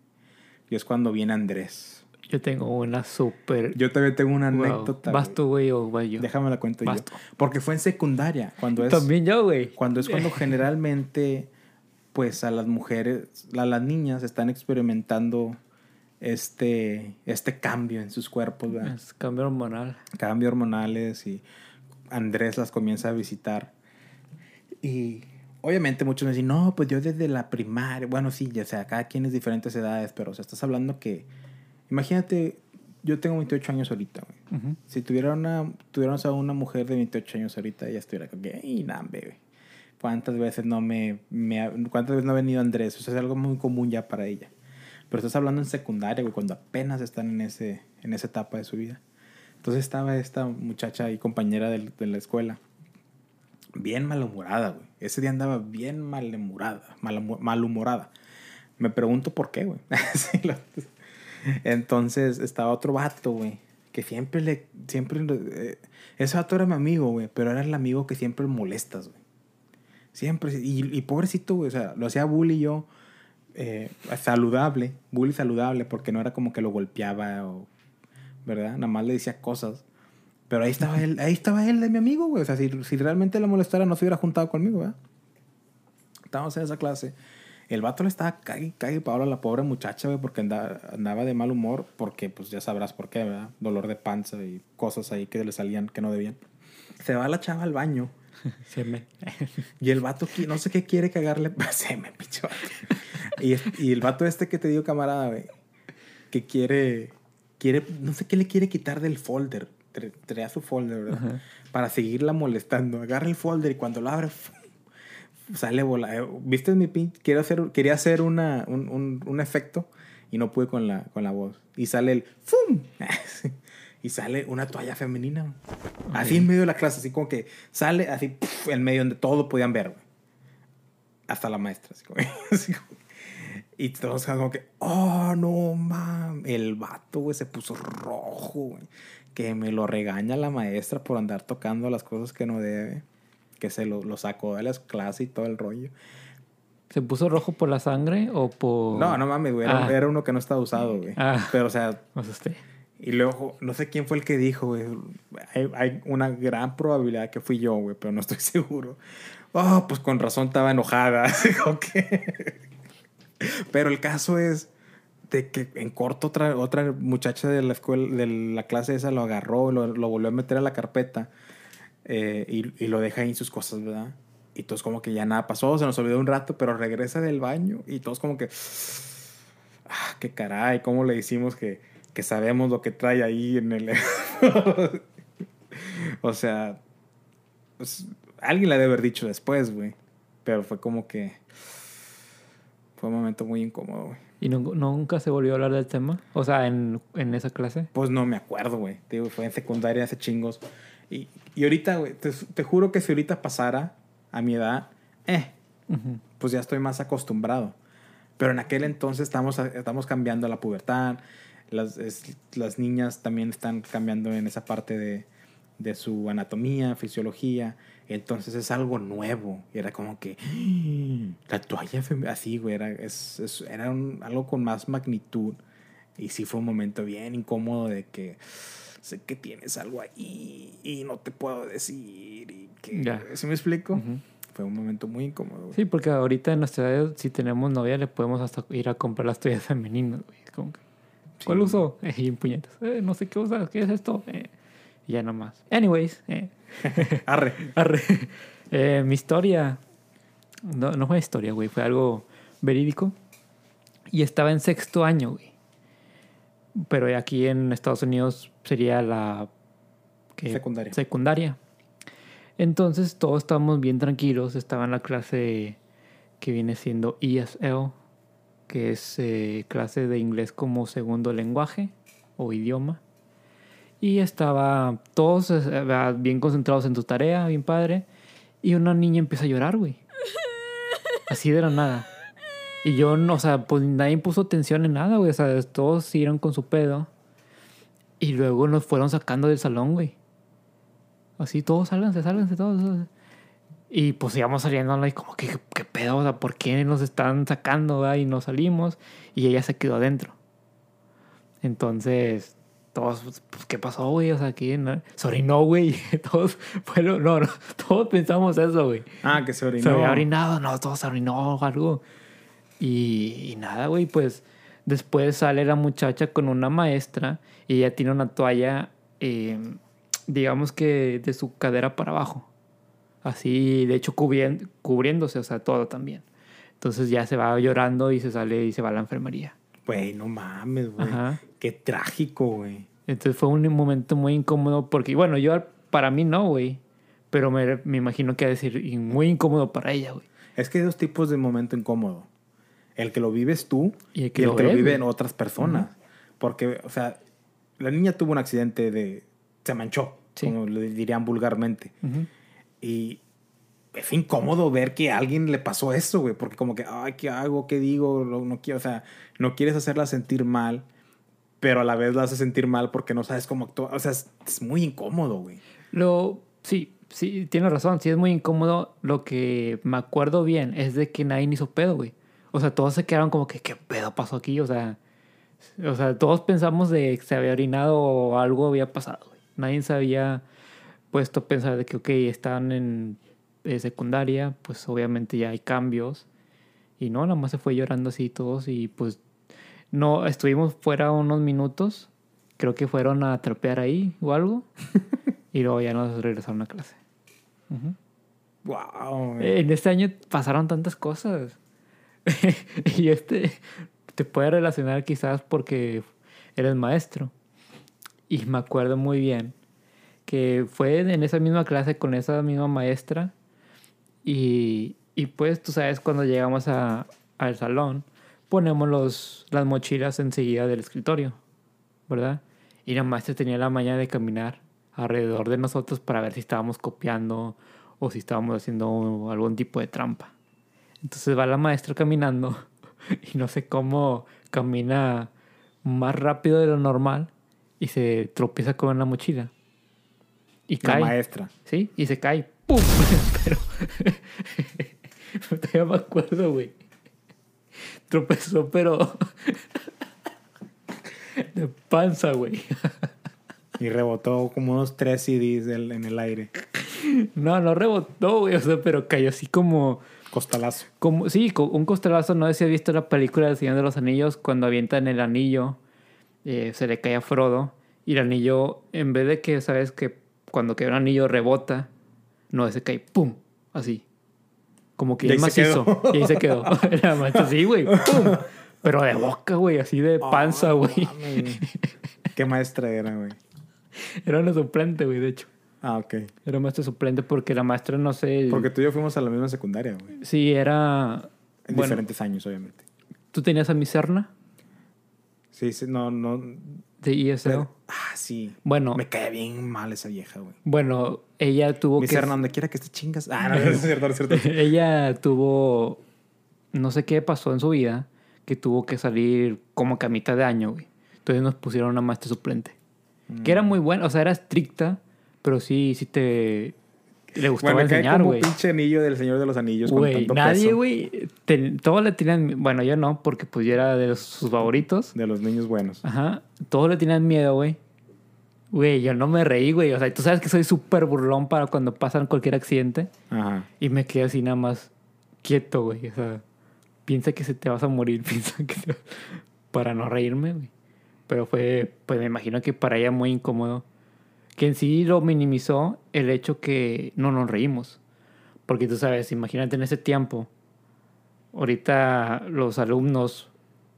Y es cuando viene Andrés. Yo tengo una súper... Yo también tengo una anécdota. ¿Vas tú, güey, o voy yo? Déjame la cuento yo. Porque fue en secundaria. Cuando es, también yo, güey. Cuando es cuando generalmente, pues a las mujeres, a las niñas están experimentando este, este cambio en sus cuerpos. ¿verdad? Es cambio hormonal. Cambio hormonales y Andrés las comienza a visitar. Y obviamente muchos me dicen, no, pues yo desde la primaria, bueno, sí, ya sea, cada quien es diferentes edades, pero o sea, estás hablando que, imagínate, yo tengo 28 años ahorita, güey. Si tuviera una, tuviéramos a una mujer de 28 años ahorita, ella estuviera ¡ay, nah, bebé! ¿Cuántas veces no me, me, cuántas veces no ha venido Andrés? O sea, es algo muy común ya para ella. Pero estás hablando en secundaria, güey, cuando apenas están en, ese, en esa etapa de su vida. Entonces estaba esta muchacha y compañera de, la escuela. Bien malhumorada, güey. Ese día andaba bien malhumorada. malhumorada. Me pregunto por qué, güey. Entonces estaba otro vato, güey. Que siempre le. Siempre. Eh, ese vato era mi amigo, güey. Pero era el amigo que siempre molestas, güey. Siempre. Y, y pobrecito, güey. O sea, lo hacía bully yo eh, saludable, bully saludable, porque no era como que lo golpeaba o, ¿verdad? Nada más le decía cosas. Pero ahí estaba él, ahí estaba él de mi amigo, güey. O sea, si, si realmente le molestara, no se hubiera juntado conmigo, ¿verdad? Estábamos en esa clase. El vato le estaba cague, cague para a la pobre muchacha, güey, porque andaba, andaba, de mal humor, porque pues ya sabrás por qué, ¿verdad? Dolor de panza y cosas ahí que le salían que no debían. Se va la chava al baño. Se me. y el vato, no sé qué quiere cagarle. Pichó. Y, y el vato este que te digo, camarada, güey, que quiere, quiere, no sé qué le quiere quitar del folder. Trae su folder, ¿verdad? Para seguirla molestando. Agarra el folder y cuando lo abre, sale bola. Eh, ¿Viste mi pin? Quiero hacer, quería hacer una, un, un, un, efecto y no pude con la, con la voz. Y sale el ¡fum! y sale una toalla femenina. Así en medio de la clase, así como que sale así en medio donde todo podían ver, Hasta la maestra, así como, así como y todos como que, oh, no mames. El vato, güey, se puso rojo, güey. Que me lo regaña la maestra por andar tocando las cosas que no debe. Que se lo, lo sacó de las clases y todo el rollo. ¿Se puso rojo por la sangre o por.? No, no mames, güey. Era, ah. uno que no estaba usado, güey. Ah. Pero, o sea. Y luego, no sé quién fue el que dijo, güey. Hay, una gran probabilidad que fui yo, güey, pero no estoy seguro. Oh, pues con razón estaba enojada. Pero el caso es de que en corto otra, otra muchacha de la escuela, de la clase esa lo agarró, lo, lo volvió a meter a la carpeta eh, y, y, lo deja ahí en sus cosas, ¿verdad? Y todos como que ya nada pasó, se nos olvidó un rato, pero regresa del baño y todos como que, ah, qué caray, ¿cómo le decimos que, que sabemos lo que trae ahí en el... o sea, pues, alguien le debe haber dicho después, güey. Pero fue como que. Fue un momento muy incómodo, güey. ¿Y nunca se volvió a hablar del tema? O sea, en, en esa clase. Pues no me acuerdo, güey. Fue en secundaria hace chingos. Y, y ahorita, güey, te, te, juro que si ahorita pasara a mi edad, eh, pues ya estoy más acostumbrado. Pero en aquel entonces estamos, estamos cambiando la pubertad. Las, las niñas también están cambiando en esa parte de, de su anatomía, fisiología. Entonces es algo nuevo. Y era como que la toalla así, güey, era, es, era algo con más magnitud. Y sí fue un momento bien incómodo de que sé que tienes algo ahí y no te puedo decir. Y que, ¿Sí me explico? Fue un momento muy incómodo. Sí, porque ahorita en nuestra edad, si tenemos novia, le podemos hasta ir a comprar las toallas femeninas. Como que, ¿Cuál uso? y en puñetas. Eh, no sé qué usas. ¿Qué es esto? Eh, y ya nomás. Anyways. Eh. Arre. Arre. Eh, mi historia. No, no fue historia, güey. Fue algo verídico. Y estaba en sexto año, güey. Pero aquí en Estados Unidos sería la. Secundaria. Secundaria. Entonces todos estábamos bien tranquilos. Estaba en la clase que viene siendo ESL, que es eh, clase de inglés como segundo lenguaje o idioma. Y estaba todos eh, bien concentrados en tu tarea, bien padre. Y una niña empieza a llorar, güey. Así de la nada. Y yo, no, o sea, pues nadie puso atención en nada, güey. O sea, todos siguieron con su pedo. Y luego nos fueron sacando del salón, güey. Así, todos sálganse, sálganse, todos. Y pues íbamos saliendo, y como, ¿qué, ¿qué pedo? O sea, ¿por qué nos están sacando, güey? Y nos salimos. Y ella se quedó adentro. Entonces, todos, pues, ¿qué pasó, güey? O sea, aquí, no, se orinó, güey. Todos, no, no, todos pensamos eso, güey. Ah, que se orinó. Se había orinado, no, todos se orinó o algo. Y, nada, güey, pues después sale la muchacha con una maestra y ella tiene una toalla, eh, digamos que de su cadera para abajo. Así, de hecho, cubriéndose, o sea, todo también. Entonces ya se va llorando y se sale y se va a la enfermería. Güey, no mames, güey. Qué trágico, güey. Entonces fue un momento muy incómodo porque, bueno, yo para mí no, güey. Pero me, me imagino que ha de ser muy incómodo para ella, güey. Es que hay dos tipos de momento incómodo. El que lo vives tú y el que, lo, viven otras personas. Porque, o sea, la niña tuvo un accidente de... Se manchó, como le dirían vulgarmente. Y es incómodo ver que a alguien le pasó eso, güey. Porque como que, ay, ¿qué hago? ¿Qué digo? No, quiero, o sea, no quieres hacerla sentir mal pero a la vez la hace sentir mal porque no sabes cómo actuar. O sea, es, muy incómodo, güey. Lo, sí, sí, tienes razón, sí es muy incómodo. Lo que me acuerdo bien es de que nadie hizo pedo, güey. O sea, todos se quedaron como que, ¿qué pedo pasó aquí? O sea, o sea todos pensamos de que se había orinado o algo había pasado, güey. Nadie se había puesto pensar de que, ok, están en eh, secundaria, pues obviamente ya hay cambios. Y no, nada más se fue llorando así todos y pues no, estuvimos fuera unos minutos. Creo que fueron a trapear ahí o algo. y luego ya nos regresaron a clase. Wow. En este año pasaron tantas cosas. y este te puede relacionar quizás porque eres maestro. Y me acuerdo muy bien que fue en esa misma clase con esa misma maestra. Y, y pues tú sabes, cuando llegamos al salón, ponemos los, las mochilas enseguida del escritorio, ¿verdad? Y la maestra tenía la mañana de caminar alrededor de nosotros para ver si estábamos copiando o si estábamos haciendo algún tipo de trampa. Entonces va la maestra caminando y no sé cómo camina más rápido de lo normal y se tropieza con la mochila. Y cae. La maestra. Sí, y se cae. ¡Pum! Pero. todavía me acuerdo, güey tropezó, pero de panza, güey. Y rebotó como unos tres CDs en el aire. No, no rebotó, güey, o sea, pero cayó así como... Costalazo. Como, sí, un costalazo. No sé si has visto la película del Señor de los Anillos, cuando avientan el anillo, eh, se le cae a Frodo, y el anillo, en vez de que, ¿sabes? Que cuando cae un anillo rebota, no, se cae, ¡pum! Así. Como que es macizo. Y ahí se quedó. Era así, güey. Pero de boca, güey. Así de panza, güey. Qué maestra era, güey. Era una suplente, güey, de hecho. Ah, ok. Era maestra suplente porque la maestra, no sé. Porque tú y yo fuimos a la misma secundaria, güey. Sí, era. En bueno, diferentes años, obviamente. ¿Tú tenías a mi Serna Sí, sí, no, no. De ISO? pero- ah, sí. bueno, Me cae bien mal esa vieja, güey. bueno, ella tuvo Mi que. Donde quiera que esté chingas. Ah, no, no es cierto, no es cierto. ella tuvo. No sé qué pasó en su vida que tuvo que salir como que a mitad de año, güey. Entonces nos pusieron una maestra suplente. Que era muy buena, o sea, era estricta, pero sí, sí te. Le gustaba Bueno, enseñar, como güey. pinche anillo del Señor de los Anillos con Güey, tanto nadie, peso güey. Todos le tenían. Bueno, yo no, porque pues yo era de los- sus favoritos. de los niños buenos. Ajá. Todos le tenían miedo, güey. Güey, yo no me reí, güey. O sea, tú sabes que soy súper burlón para cuando pasan cualquier accidente. Ajá. Y me quedé así nada más quieto, güey. O sea, piensa que se te vas a morir, piensa que te- Para no reírme, güey. Pero fue, pues me imagino que para ella muy incómodo. Que en sí lo minimizó el hecho que no nos reímos. Porque tú sabes, imagínate en ese tiempo. Ahorita los alumnos,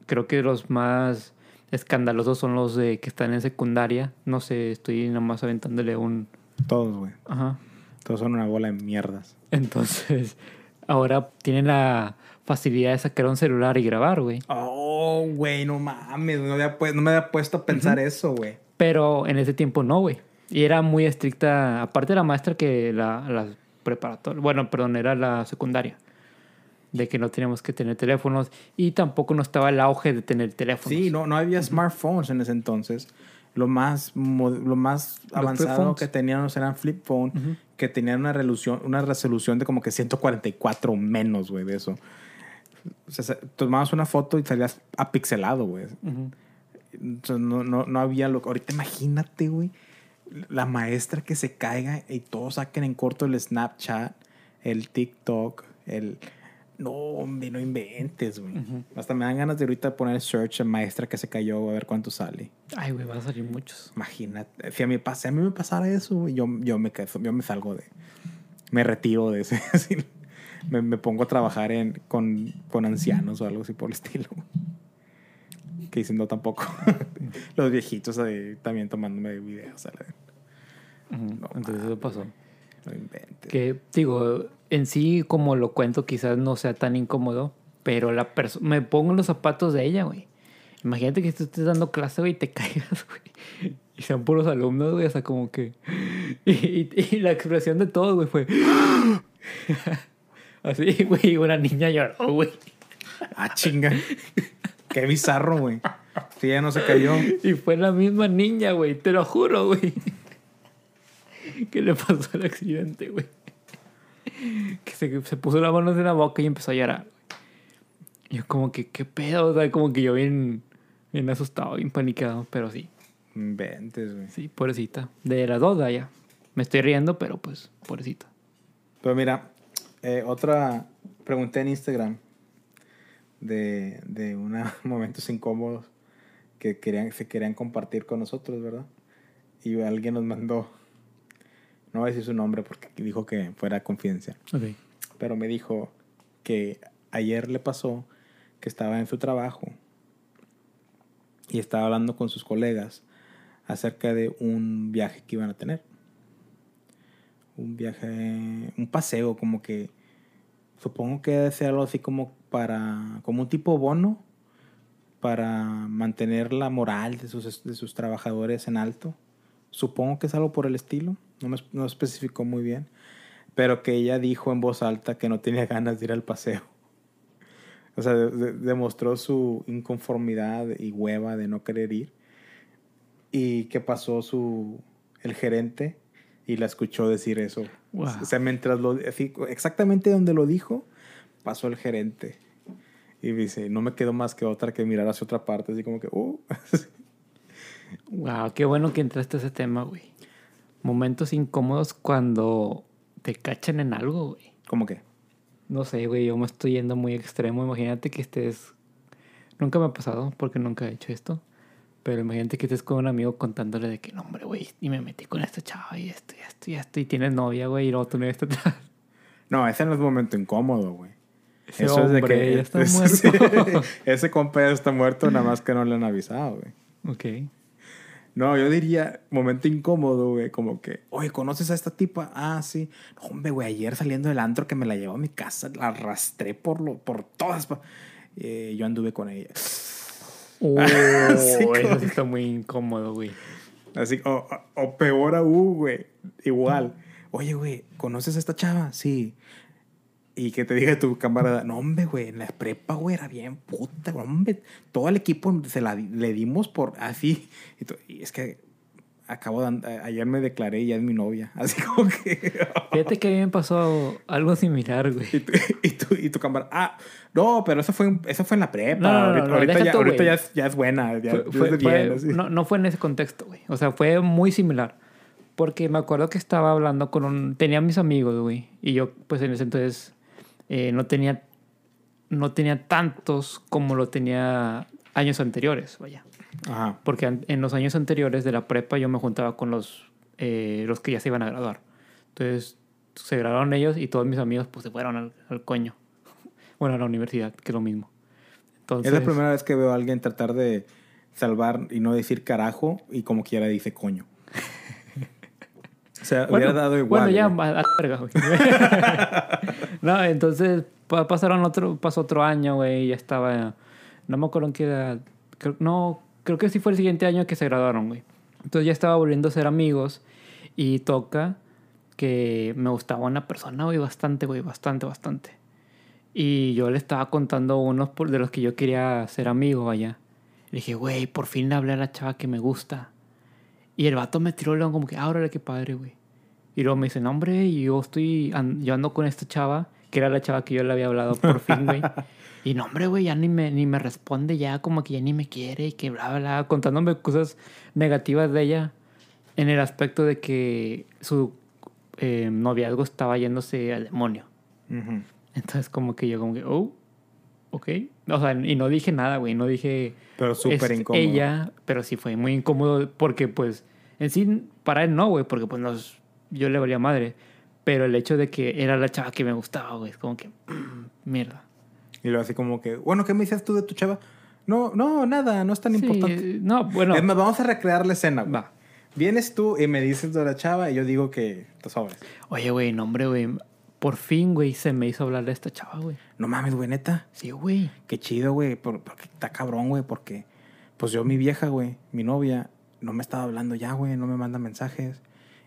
creo que los más escandalosos son los de que están en secundaria. No sé, estoy nada más aventándole un... Todos, güey. Ajá. Todos son una bola de mierdas. Entonces, ahora tienen la facilidad de sacar un celular y grabar, güey. Oh, güey, no mames. No, había pu- no me había puesto a pensar eso, güey. Pero en ese tiempo no, güey. Y era muy estricta, aparte de la maestra que la, la preparatoria, bueno, perdón, era la secundaria. De que no teníamos que tener teléfonos y tampoco no estaba el auge de tener teléfonos. Sí, no, no había smartphones en ese entonces. Lo más, lo más avanzado que teníamos eran flip phone, Ujú. que tenían una resolución, una resolución de como que 144 o menos, güey, de eso. O sea, se- tomabas una foto y salías apixelado, güey. Entonces, no, no, no había lo Ahorita imagínate, güey, la maestra que se caiga y todos saquen en corto el Snapchat, el TikTok, el... No, hombre, no inventes, güey. Hasta me dan ganas de ahorita poner search a maestra que se cayó a ver cuánto sale. Ay, güey, van a salir muchos. Imagínate. Si a mí, si a mí me pasara eso, güey, yo, yo, me, yo me salgo de... Me retiro de ese... me, me pongo a trabajar en, con, con ancianos o algo así por el estilo. Que dicen no tampoco. Los viejitos ahí también tomándome videos. a No Entonces eso pasó. No inventes. Que digo, en sí, como lo cuento, quizás no sea tan incómodo, pero la persona. Me pongo en los zapatos de ella, güey. Imagínate que tú estés dando clase, güey, y te caigas, güey. Y sean puros alumnos, güey, o sea, como que. Y, y- y la expresión de todos, güey, fue. Así, güey, una niña lloró, güey. Ah, chinga. Qué bizarro, güey. Si ya no se cayó. Y fue la misma niña, güey, te lo juro, güey. ¿Qué le pasó al accidente, güey? Que se, se puso las manos en la boca y empezó a llorar, Yo como que, ¿qué pedo? O sea, como que yo bien, bien asustado, bien paniqueado, pero sí, Inventes, güey. sí, pobrecita. De la duda ya. Me estoy riendo, pero pues, pobrecita. Pero mira, eh, otra pregunta en Instagram de, de unos momentos incómodos que querían, se querían compartir con nosotros, ¿verdad? Y alguien nos mandó, no voy a decir su nombre porque dijo que fuera confidencial, pero me dijo que ayer le pasó que estaba en su trabajo y estaba hablando con sus colegas acerca de un viaje que iban a tener. Un viaje, un paseo como que supongo que debe ser algo así como para, como un tipo bono para mantener la moral de sus, de sus trabajadores en alto. Supongo que es algo por el estilo, no me no especificó muy bien, pero que ella dijo en voz alta que no tenía ganas de ir al paseo. O sea, de- de- demostró su inconformidad y hueva de no querer ir. Y que pasó su el gerente y la escuchó decir eso. Wow. O sea, mientras lo exactamente donde lo dijo, pasó el gerente. Y dice, no me quedó más que otra que mirar hacia otra parte, así como que, uh. Wow, qué bueno que entraste a ese tema, güey. Momentos incómodos cuando te cachan en algo, güey. como que, No sé, güey, yo me estoy yendo muy extremo. Imagínate que estés. Nunca me ha pasado porque nunca he hecho esto. Pero imagínate que estés con un amigo contándole de que, no, hombre, güey, y me metí con esta chava y esto y esto y esto. Y tienes novia, güey, y luego tu novia está atrás. no, ese no es momento incómodo, güey. Ese hombre ya está Sí, muerto. ese compa ya está muerto, nada más que no le han avisado, güey. ok. No, yo diría momento incómodo, güey. Como que, oye, ¿conoces a esta tipa? Ah, sí. No, hombre, güey, ayer saliendo del antro que me la llevó a mi casa, la arrastré por, lo, por todas. Eh, yo anduve con ella. Oh, eso sí está muy incómodo, güey. Así, o, o peor aún, güey. Igual. Oye, güey, ¿conoces a esta chava? Sí. Y que te diga tu camarada, no, hombre, güey, en la prepa, güey, era bien puta, hombre. Todo el equipo se la le dimos por así. Y, es que acabo de, ayer me declaré y ya es mi novia. Así como que. Fíjate que a mí me pasó algo similar, güey. Y tu, y tu, camarada, ah, no, pero eso fue, eso fue en la prepa. ahorita, ya, ahorita ya, es, ya, es, buena. Ya, fue, bien, no, no fue en ese contexto, güey. O sea, fue muy similar. Porque me acuerdo que estaba hablando con un. Tenía mis amigos, güey. Y yo, pues en ese entonces eh, no, tenía, no tenía tantos como lo tenía años anteriores, vaya. Porque en los años anteriores de la prepa yo me juntaba con los, eh, los que ya se iban a graduar. Entonces se graduaron ellos y todos mis amigos pues se fueron al, coño. Bueno, a la universidad, que es lo mismo. Entonces, es la primera vez que veo a alguien tratar de salvar y no decir carajo y como quiera dice coño. O sea, hubiera dado igual. Bueno, ya, a la verga, no, entonces pasaron otro, pasó otro año, güey, y ya estaba. No me acuerdo en qué edad. no, creo que sí fue el siguiente año que se graduaron, güey. Entonces ya estaba volviendo a ser amigos y toca que me gustaba una persona, güey, bastante, güey, bastante, bastante. Y yo le estaba contando unos de los que yo quería ser amigo allá. Le dije, güey, por fin le hablé a la chava que me gusta. Y el vato me tiró el león como que, ah, qué padre, güey. Y luego me dice, no, hombre, yo estoy, yo ando con esta chava, que era la chava que yo le había hablado por fin, güey. Y no, hombre, güey, ya ni me, ni me responde, ya como que ya ni me quiere y que bla, bla, contándome cosas negativas de ella en el aspecto de que su eh, noviazgo estaba yéndose al demonio. Entonces, como que yo, como que, oh, ok. O sea, y no dije nada, güey, no dije. Pero súper incómodo. Ella, pero sí fue muy incómodo porque, pues, en sí, para él no, güey, porque, pues, nos, yo le valía madre. Pero el hecho de que era la chava que me gustaba, güey, es como que, mierda. Y luego así como que, bueno, ¿qué me dices tú de tu chava? No, no, nada, no es tan importante. No, bueno. Es más, vamos a recrear la escena. Va. Vienes tú y me dices de la chava y yo digo que te sobres. Oye, güey, no, hombre, güey por fin, güey, se me hizo hablar de esta chava, güey. No mames, güey, neta. Sí, güey. Qué chido, güey. Porque está cabrón, güey, porque pues yo, mi vieja, güey, mi novia, no me estaba hablando ya, güey, no me manda mensajes.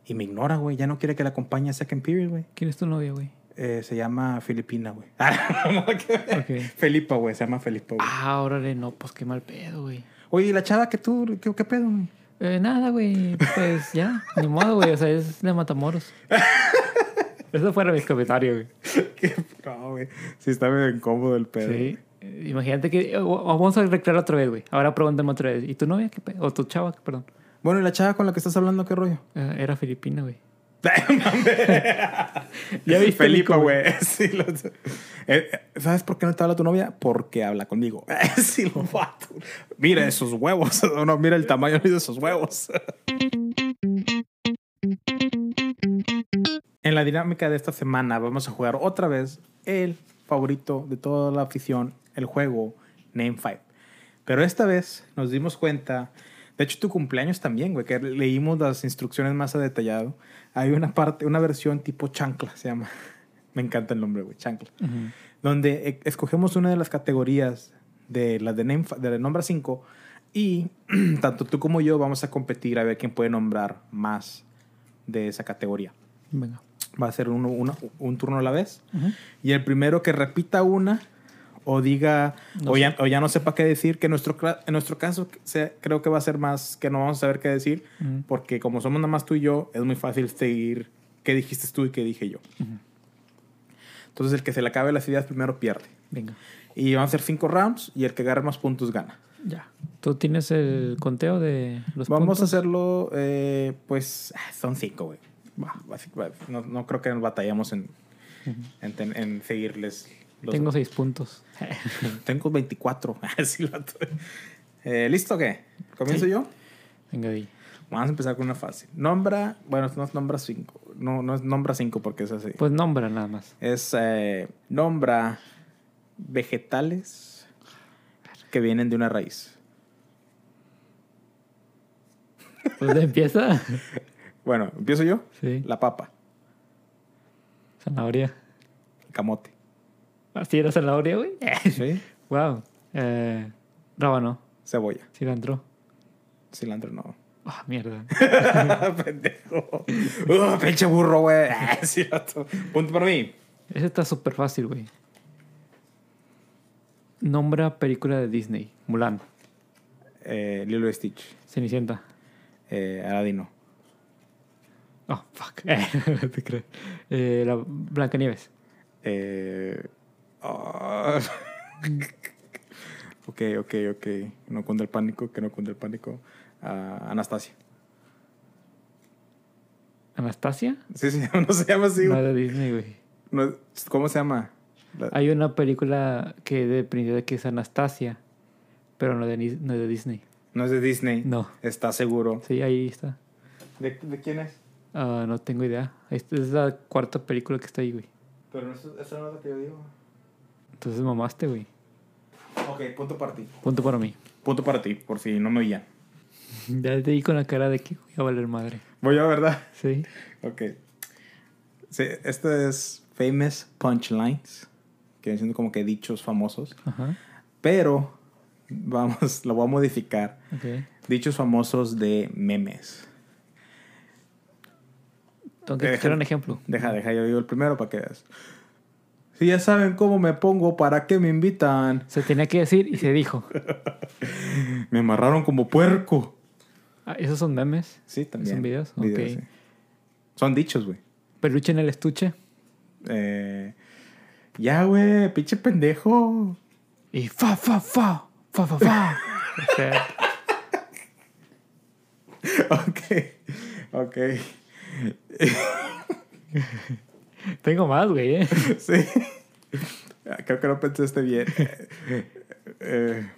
Y me ignora, güey. Ya no quiere que la acompañe a Second Period, güey. ¿Quién es tu novia, güey? Eh, se llama Filipina, güey. okay. Felipa, güey. Se llama Felipa, güey. Ah, órale, no, pues qué mal pedo, güey. Oye, ¿y la chava que tú, qué, qué pedo, güey? Eh, nada, güey. Pues ya, ni modo, güey. O sea, es de Matamoros. Eso fuera mis comentarios, güey. no, güey. Sí, está medio incómodo el pedo. Sí. Imagínate que. Vamos a recrear otra vez, güey. Ahora pregúntame otra vez. ¿Y tu novia qué pedo? O tu chava, perdón. Bueno, ¿y la chava con la que estás hablando qué rollo? Eh, era filipina, güey. ya vi Felipe, güey. Sí, eh, ¿Sabes por qué no te habla tu novia? Porque habla conmigo. sí, lo Mira esos huevos. no, mira el tamaño de esos huevos. En la dinámica de esta semana vamos a jugar otra vez el favorito de toda la afición, el juego Name Fight. Pero esta vez nos dimos cuenta, de hecho tu cumpleaños también, güey, que leímos las instrucciones más a detallado. Hay una parte, una versión tipo chancla, se llama. Me encanta el nombre, güey, chancla. Donde e, escogemos una de las categorías de la de, de Nombra 5 y tanto tú como yo vamos a competir a ver quién puede nombrar más de esa categoría. Venga va a ser uno, un turno a la vez. Y el primero que repita una o diga, o, ya, o, ya, no sepa qué decir, que en nuestro, en nuestro caso creo que va a ser más que no vamos a saber qué decir, porque como somos nada más tú y yo, es muy fácil seguir qué dijiste tú y qué dije yo. Entonces el que se le acabe las ideas primero pierde. Venga. Y van a ser cinco rounds y el que agarre más puntos gana. Ya. ¿Tú tienes el conteo de los Vamos a hacerlo, eh, pues, ah, son cinco, güey no, no, creo que nos batallamos en, en, seguirles. Tengo seis puntos. Tengo 24. eh, ¿Listo qué? ¿Comienzo yo? Venga ahí. Vamos a empezar con una fácil. Nombra, bueno, no es nombra cinco. No, no es nombra cinco porque es así. Pues nombra nada más. Es eh, nombra vegetales que vienen de una raíz. Pues empieza. Bueno, ¿empiezo yo? Sí. La papa, Zanahoria. camote. ¿Así era zanahoria, güey? ¿Sí? wow. Eh, rábano. Cebolla. Cilantro. Cilantro no. Ah, mierda. Pendejo. Uh, pinche burro, güey. Ah. Punto para mí. Ese está súper fácil, güey. Nombra película de Disney. Mulan. Eh, Lilo y Stitch. Cenicienta. Eh, Aladino. Oh, fuck. no te creo. Eh, la Blancanieves. Eh, ah. ok, ok, ok. No cunde el pánico, que no cunde el pánico. Ah, Anastasia. ¿Anastasia? Sí, sí, no se llama así. No güey. de Disney, güey. No, ¿Cómo se llama? La- Hay una película que de princesa que es Anastasia, pero no de, no de Disney. No es de Disney. No. ¿Estás seguro? Sí, ahí está. ¿De, de quién es? Ah, no tengo idea. Esta es la cuarta película que está ahí, güey. Pero no, es- esa no es la que yo digo. Entonces mamaste, güey. Ok, punto para ti. Punto para mí. Punto para ti, por si no me oían. Ya te di con la cara de que voy a valer madre. Voy yo, ¿verdad? Sí. Ok. Sí, esto es Famous Punchlines, que vienen siendo como que dichos famosos. Ajá. Pero, vamos, lo voy a modificar. Ok. Dichos famosos de memes. Deja- un ejemplo. Deja, deja, yo digo el primero para que veas. Si ya saben cómo me pongo, ¿para qué me invitan? Se tenía que decir y se dijo. Me amarraron como puerco. Ah, ¿Esos son memes? Sí, también. ¿Son videos? Videos, Ok. sí. Son dichos, güey. Peluche en el estuche. Eh, ya, güey, pinche pendejo. Y fa, fa, fa. Fa, fa, fa. Ok, ok. tengo más, güey. ¿eh? Sí. Creo que no pensaste bien. Eh,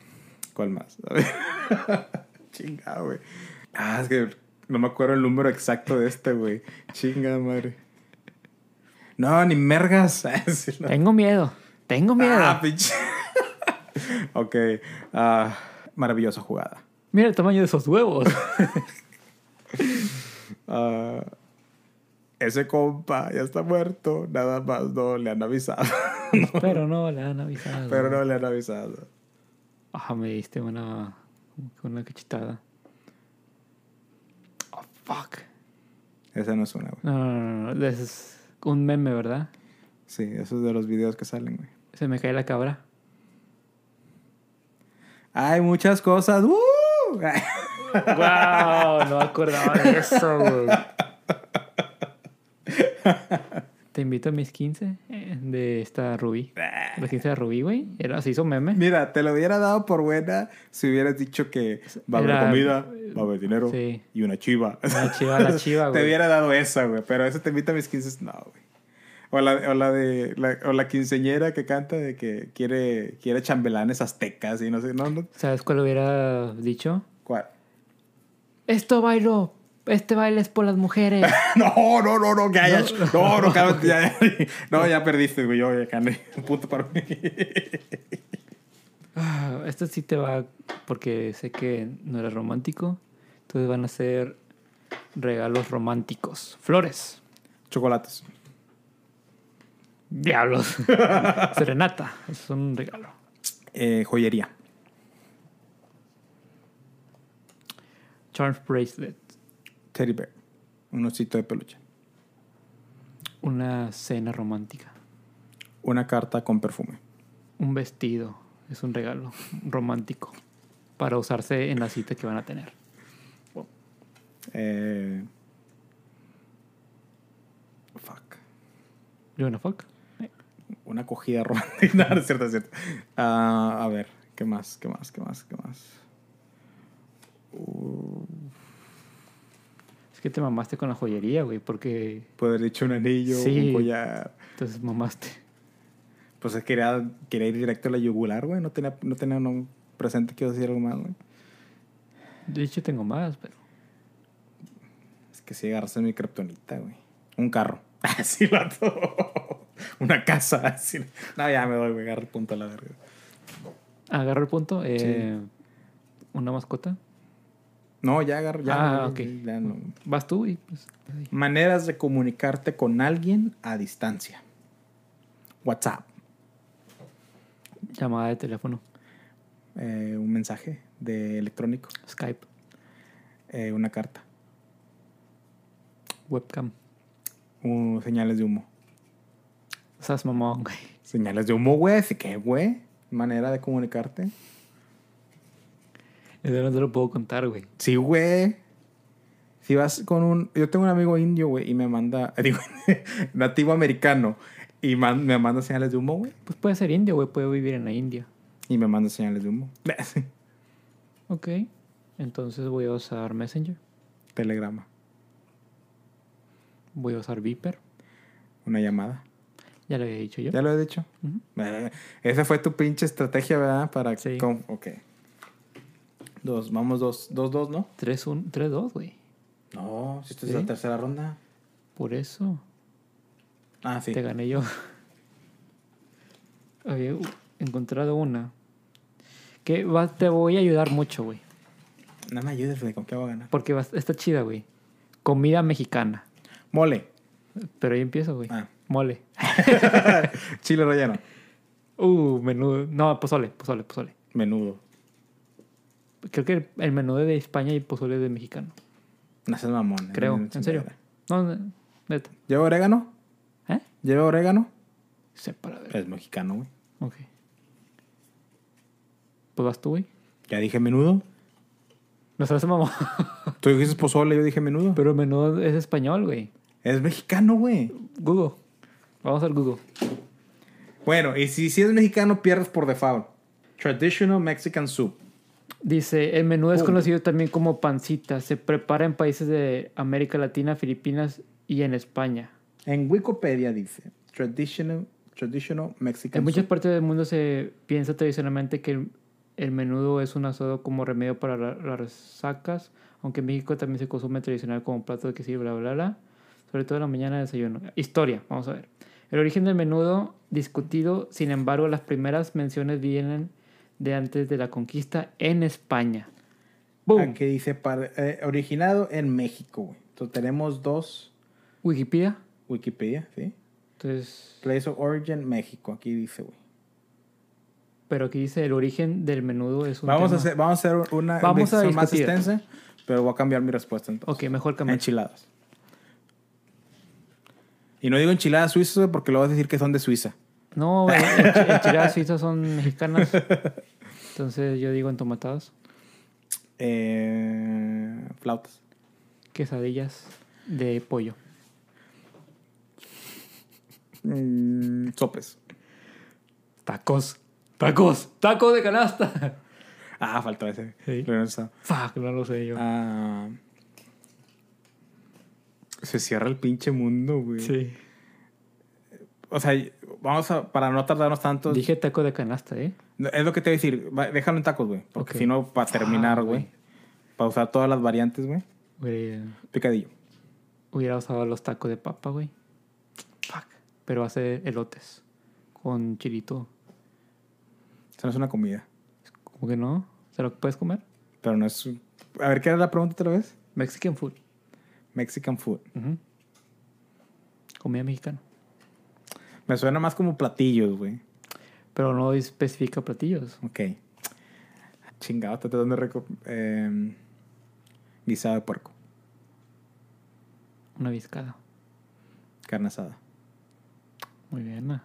¿Cuál más? A ver. Chinga, güey. Ah, es que no me acuerdo el número exacto de este, güey. Chinga, madre. No, ni mergas. Sí, no. Tengo miedo. Tengo miedo. Ah, pinche. ok. ah, maravillosa jugada. Mira el tamaño de esos huevos. Ah, ese compa ya está muerto. Nada más no le han avisado. Pero no le han avisado. Pero no le han avisado. Ah, me diste una, una cachetada. Oh, fuck. Esa no es una, güey. No, no, no, no. Es un meme, ¿verdad? Sí, eso es de los videos que salen, güey. Se me cae la cabra. Hay muchas cosas. ¡Uh! ¡Wow! No acordaba de eso, güey. Te invito a mis 15 eh, de esta Rubí. Los 15 de Rubí, güey. Era, se hizo meme. Mira, te lo hubiera dado por buena si hubieras dicho que va a haber Era- comida, va a haber dinero Sí. y una chiva. La chiva, la chiva, te güey. hubiera dado esa, güey. Pero eso te invita a mis 15, no, güey. O la, o la de la, o la quinceñera que canta de que quiere, quiere chambelanes aztecas y no sé, no, no. ¿Sabes cuál hubiera dicho? ¿Cuál? Esto bailo. Este baile es por las mujeres. No, no, no, no, que haya. No, no, ya. No, ya perdiste, güey. Yo ya gané. Un punto para mí. Ah, Esto sí te va porque sé que no eres romántico. Entonces van a ser regalos románticos. Flores. Chocolates. Diablos. Serenata. Es un regalo. Eh, joyería. Charms bracelet. Teddy bear. Un osito de peluche. Una cena romántica. Una carta con perfume. Un vestido. Es un regalo romántico. Para usarse en la cita que van a tener. Eh, fuck. ¿You wanna fuck? Una acogida romántica. No, no es cierto, es cierto. Ah, a ver, ¿qué más? ¿Qué más? ¿Qué más? ¿Qué más? Uh, Es que te mamaste con la joyería, güey. Porque puedo haber dicho un anillo, Sí. un collar. entonces mamaste. Pues es que quería, quería ir directo a la yugular, güey. No tenía, no tenía un presente que iba a decir algo más, güey. De hecho, tengo más, pero. Es que si agarraste mi kriptonita, güey. Un carro. Así lo Una casa. Así. No, ya me doy, güey. Agarra el punto a la verga. Agarro el punto. Eh, Una mascota. No, ya agarro. Ya, Ah, ok. ya no. Vas tú y pues. Maneras de comunicarte con alguien a distancia. WhatsApp. Llamada de teléfono. eh, un mensaje de electrónico. Skype. eh, una carta. Webcam. un- señales de humo. O sea, es mamón, güey. Señales de humo, güey. ¿Sí qué, güey? Manera de comunicarte. Eso no te lo puedo contar, güey. Sí, güey. Si vas con un... Yo tengo un amigo indio, güey, y me manda... Digo, nativo americano. Y man- me manda señales de humo, güey. Pues puede ser indio, güey. Puede vivir en la India. Y me manda señales de humo. Ok. Entonces voy a usar Messenger. Telegrama. Voy a usar Viper. Una llamada. Ya lo había dicho yo. ¿Ya lo he dicho? Eh, esa fue tu pinche estrategia, ¿verdad? Para... Sí. con- ok. Dos. Vamos dos. Dos, dos, ¿no? 3-1, 3-2, güey. No, si esta ¿Sí? es la tercera ronda. Por eso Ah, sí. te gané yo. Había encontrado una. Que va- te voy a ayudar mucho, güey. No me ayudes, güey. ¿Con qué voy a ganar? Porque va- está chida, güey. Comida mexicana. Mole. Pero ahí empiezo, güey. Ah. Mole. Chile relleno. Uh, menudo. No, pozole, pozole, pozole. Menudo. Creo que el menudo de España y pozole de mexicano. No seas mamón. Creo, No, no, en serio. No, ne- neta. ¿Lleva orégano? ¿Eh? ¿Lleva orégano? Sé para ver. Es mexicano, güey. Ok. Pues vas tú, güey. Ya dije menudo. No sabes, mamá. Tú dijiste pozole, yo dije menudo. Pero menudo es español, güey. Es mexicano, güey. Google. Vamos al Google. Bueno, y si, si es mexicano, pierdes por default. Traditional Mexican soup. Dice, el menú es conocido también como pancita. Se prepara en países de América Latina, Filipinas y en España. En Wikipedia dice traditional, traditional Mexican En muchas partes del mundo se piensa tradicionalmente que el, el menudo es un asado como remedio para la- las resacas, aunque en México también se consume tradicional como plato que sirve, bla, bla, bla. Sobre todo en la mañana de desayuno. Historia, vamos a ver. El origen del menudo discutido, sin embargo, las primeras menciones vienen de antes de la conquista en España. ¡Boom! Aquí dice eh, originado en México, güey. Entonces tenemos dos Wikipedia. Wikipedia, ¿sí? Entonces, Place of Origin, México. Aquí dice, güey. pero aquí dice el origen del menudo es un Vamos a, hacer, vamos a hacer una Vamos a más extensa, pero voy a cambiar mi respuesta entonces. Ok, mejor cambiar. Enchiladas. Y no digo enchiladas suizas porque lo vas a decir que son de Suiza. No, ench- enchiladas suizas son mexicanas. Entonces yo digo entomatadas. Eh, flautas. Quesadillas de pollo. Mm, sopes. Tacos. Tacos. Tacos de canasta. Ah, faltó ese. Sí. Pero no está. Fuck, no lo sé yo. Ah, se cierra el pinche mundo, güey. sí. O sea, vamos a, para no tardarnos tanto. Dije taco de canasta, ¿eh? Es lo que te voy a decir. Déjalo en tacos, güey. Porque si no, para terminar, Ah, güey. güey. Para usar todas las variantes, güey. Picadillo. hubiera usado los tacos de papa, güey. Fuck. Pero hace elotes. Con chilito. Eso no es una comida. ¿Cómo que no? ¿Se lo puedes comer? Pero no es. A ver, ¿qué era la pregunta otra vez? Mexican food. Mexican food. Comida mexicana. Me suena más como platillos, güey. Pero no especifica platillos. Ok. Chingado, te estoy dando reco- eh, guisado de puerco. Una viscada. Carne asada. Muy bien.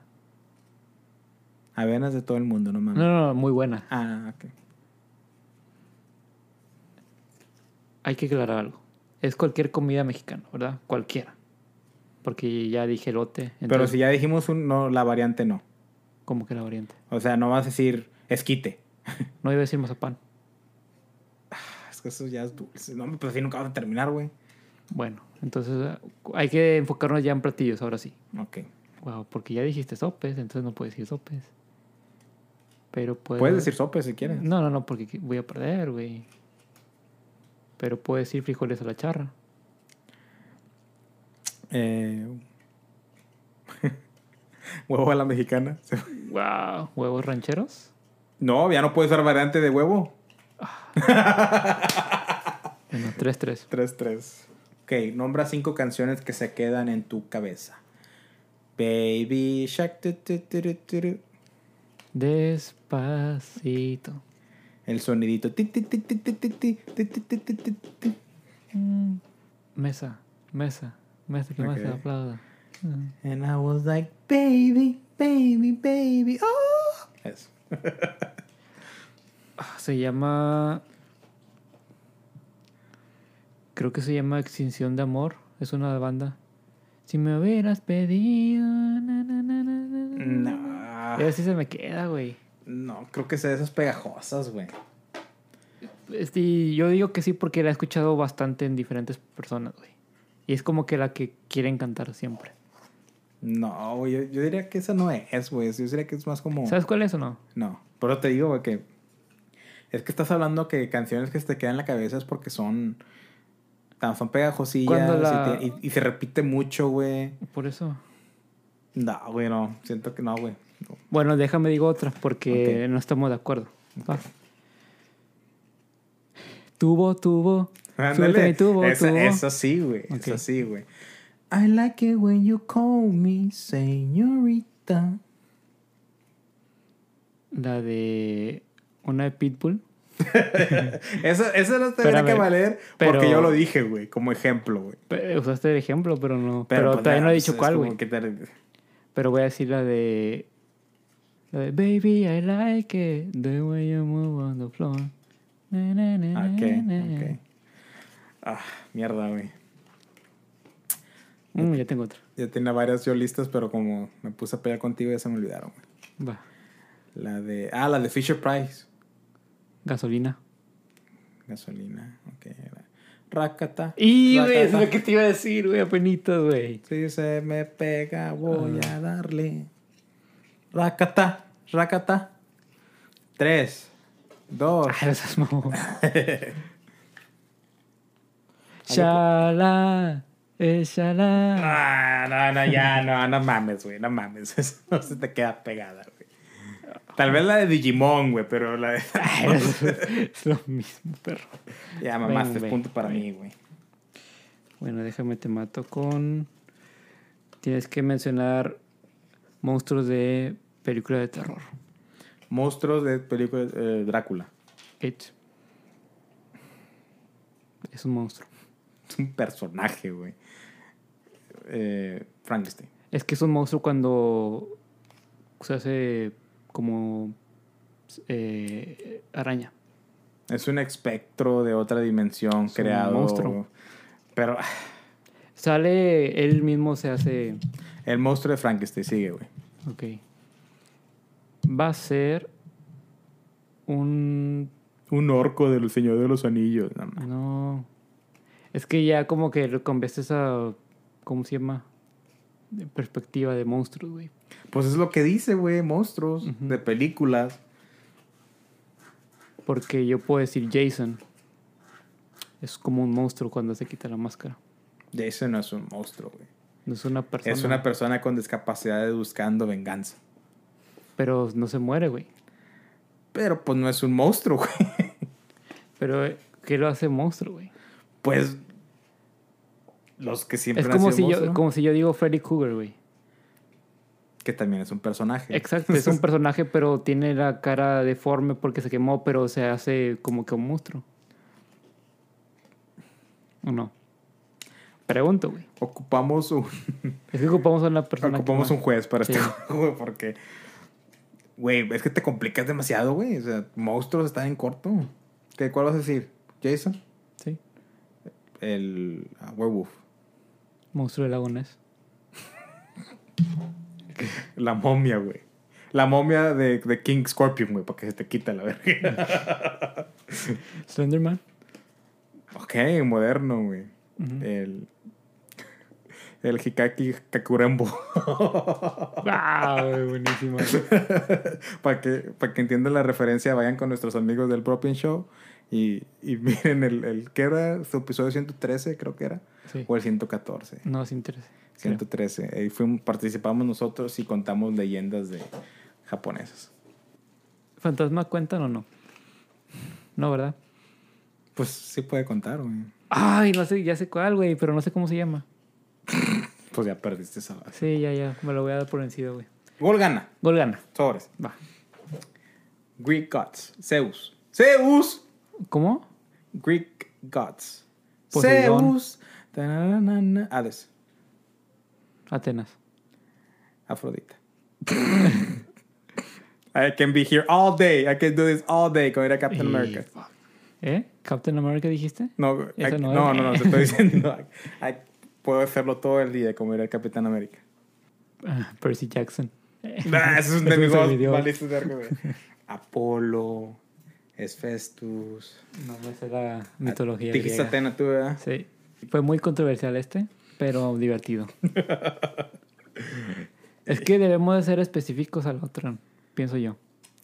Avenas de todo el mundo, no mames. No, no, no, muy buena. Ah, ok. Hay que aclarar algo. Es cualquier comida mexicana, ¿verdad? Cualquiera. Porque ya dije elote. Pero entonces, si ya dijimos un, no, la variante no. ¿Cómo que la variante? O sea, no vas a decir esquite. No iba a decir mazapán. Es que eso ya es dulce. No, pues así nunca vas a terminar, güey. Bueno, entonces ah, hay que enfocarnos ya en platillos, ahora sí. Ok. Wow, porque ya dijiste sopes, entonces no puedes decir sopes. Pero puedo... Puedes decir sope si quieres. No, no, no, porque voy a perder, güey. Pero puedo decir frijoles a la charra. Eh... huevo a la mexicana. wow, ¿huevos rancheros? No, ya no puede usar variante de huevo. Bueno, 3-3. 3-3. Ok, nombra cinco canciones que se quedan en tu cabeza. Baby Shark. Despacito. El sonidito. Mesa, mesa mesa, mesa que más se aplauda. Mm. And I was like, baby, baby, baby. Oh. Eso. Ah, Se llama. Creo que se llama Extinción de Amor. Es una banda. Si me hubieras pedido. na, na, na, na, na, na. No. Y así se me queda, güey. No, creo que sea de esas pegajosas, güey. Este, yo digo que sí porque la he escuchado bastante en diferentes personas, güey. Y es como que la que quieren cantar siempre. No, güey, yo, yo diría que esa no es, güey. Yo diría que es más como... ¿Sabes cuál es o no? No, pero te digo, güey, que... Es que estás hablando que canciones que se te quedan en la cabeza es porque son... tan- Son pegajosillas la- y, te- y- y se repite mucho, güey. Por eso. No, güey, no. Siento que no, güey. No. Bueno, déjame digo otra porque no estamos de acuerdo. Va. Tubo, tubo. Ándale. tubo, esa, tubo. esa sí, güey. Esa sí, güey. I like it when you call me señorita. La de una de Pitbull. Esa, esa no tendría que valer porque pero- yo lo dije, güey, como ejemplo, güey. Usaste el ejemplo, pero no. Pero, pues, todavía no he pues, dicho es cuál, güey. te- Pero voy a decir la de. La de Baby, I like it. The way you move on the floor. Na, na, na, Ah, Ok, na, na. ok. Ah, mierda, güey. Mm, ya tengo otra. Ya tenía varias yo listas, pero como me puse a pelear contigo ya se me olvidaron, güey. Va. La de... Ah, la de Fisher Price. Gasolina. Gasolina. Ok. Rakata. Y, güey, es lo que te iba a decir, güey, apenitas, güey. Si se me pega, voy Ah. a darle. Rakata. Rakata. Tres. Dos. Seas mamón. Shala, shala. Ah, no, no, ya, no, no mames, güey, no mames. Eso no se te queda pegada, güey. Tal vez la de Digimon, güey, pero la de... Ay, es, es lo mismo, perro. ya, mamaste, Ven, ven, punto para ven. mí, güey. Bueno, déjame te mato con. Tienes que mencionar monstruos de película de terror. Monstruos de película eh, Drácula. It. Es un monstruo. Es un personaje, güey. Eh, Frankenstein. Es que es un monstruo cuando se hace como eh, araña. Es un espectro de otra dimensión Es un creado. monstruo. Pero Sale, él mismo se hace. el monstruo de Frankenstein sigue, güey. Ok. Va a ser un. Un orco del Señor de los Anillos. no. No. Es que ya como que lo conviertes a. ¿Cómo se llama? De perspectiva de monstruos, güey. Pues es lo que dice, güey. Monstruos de películas. Porque yo puedo decir Jason. Es como un monstruo cuando se quita la máscara. Jason no es un monstruo, güey. No es una persona. Es una persona con discapacidad buscando venganza. Pero no se muere, güey. Pero pues no es un monstruo, güey. Pero, ¿qué lo hace monstruo, güey? Pues los que siempre Es han como sido si, yo, como si yo digo Freddy Krueger, güey. que también es un personaje. Exacto, es un personaje, pero tiene la cara deforme porque se quemó, pero se hace como que un monstruo. ¿O no? Pregunto, güey. Ocupamos un Es que ocupamos a una persona. ocupamos un juez para Sí. este juego porque güey, es que te complicas demasiado, güey. O sea, monstruos están en corto. ¿Qué cuál vas a decir? Jason, Sí. el ah, werewolf, Monstruo del lago Ness. la momia, güey. La momia de, de King Scorpion, güey, para que se te quita la verga. Slenderman. ok, moderno, güey. El el Hikaki Kakurembo. Ah, güey, buenísimo. para que, para que entiendan la referencia, vayan con nuestros amigos del Propin Show y, y miren el, el ¿qué era? Su episodio 113, creo que era, Sí. o el 114. No, es interés. 113. Ahí fuimos, participamos nosotros y contamos leyendas de japonesas. ¿Fantasma cuentan o no? No, ¿verdad? Pues sí puede contar, güey. Ay, no sé, ya sé cuál, güey, pero no sé cómo se llama. Pues ya perdiste esa base. Sí, ya, ya, me lo voy a dar por vencido, güey. Gol gana. Gol gana. Sobres. Va. Greek gods. Zeus. Zeus. ¿Cómo? Greek gods. Poseidón. Zeus. Tananana. Hades. Atenas. Afrodita. I can be here all day. I can do this all day con era Captain America. ¿Eh? ¿Captain America dijiste? No, I- no no, no, no, te estoy diciendo. I- I puedo hacerlo todo el día como era el Capitán América. Ah, Percy Jackson. Nah, eso es un Ese es demigod. Apolo. Esfestus. No, esa es la mitología Dijiste. Atena tú, ¿verdad? Sí. Fue muy controversial este, pero divertido. es que debemos de ser específicos al otro, pienso yo.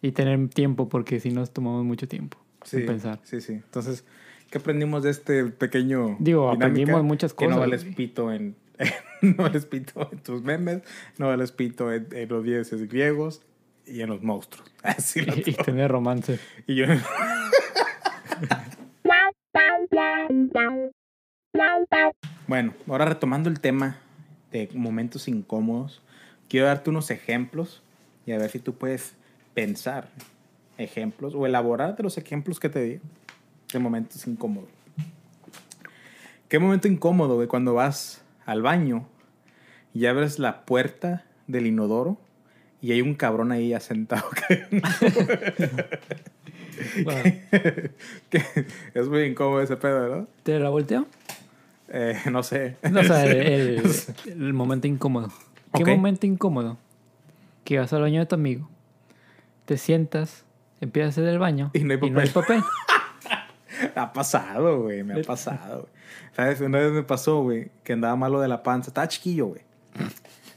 Y tener tiempo, porque si nos tomamos mucho tiempo Sí, en pensar. sí, sí. Entonces, ¿qué aprendimos de este pequeño Digo, aprendimos muchas Que no cosas, vales pito en... no vales pito en tus memes, no vales pito en, en los dioses griegos y en los monstruos. Así lo Y, y tener romance. Y yo... bueno, ahora retomando el tema de momentos incómodos, quiero darte unos ejemplos y a ver si tú puedes pensar ejemplos o elaborar de los ejemplos que te di de momentos incómodos. ¿Qué momento incómodo, güey, cuando vas al baño y abres la puerta del inodoro y hay un cabrón ahí ya sentado? Bueno, Que es muy incómodo ese pedo, ¿no? ¿Te la volteo? Eh, no sé. No, o sea, el, el momento incómodo. ¿Qué momento incómodo? Que vas al baño de tu amigo, te sientas, empiezas a hacer el baño Y no hay papel. ha pasado, güey. Me ha pasado. ¿Sabes? Una vez me pasó, güey, que andaba malo de la panza. Estaba chiquillo, güey.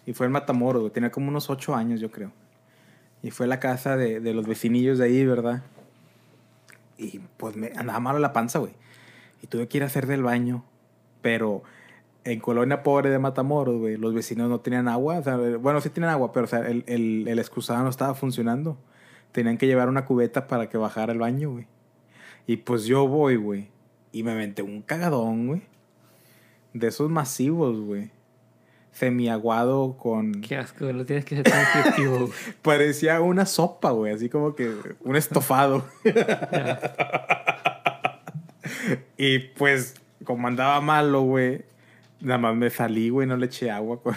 Y fue en Matamoros. Tenía como unos ocho años, yo creo. Y fue a la casa de, de los vecinillos de ahí, ¿verdad? Y pues me andaba malo la panza, güey. Y tuve que ir a hacer del baño. Pero en colonia pobre de Matamoros, güey, los vecinos no tenían agua. Bueno, sí tienen agua, pero o sea, el, el, el excusado no estaba funcionando. Tenían que llevar una cubeta para que bajara el baño, güey. Y pues yo voy, güey. Y me aventé un cagadón, güey. De esos masivos, güey. Semiaguado con... Qué asco, lo tienes que ser tan. Parecía una sopa, güey. Así como que un estofado. Y pues, como andaba malo, güey, nada más me salí, güey, no le eché agua. Con...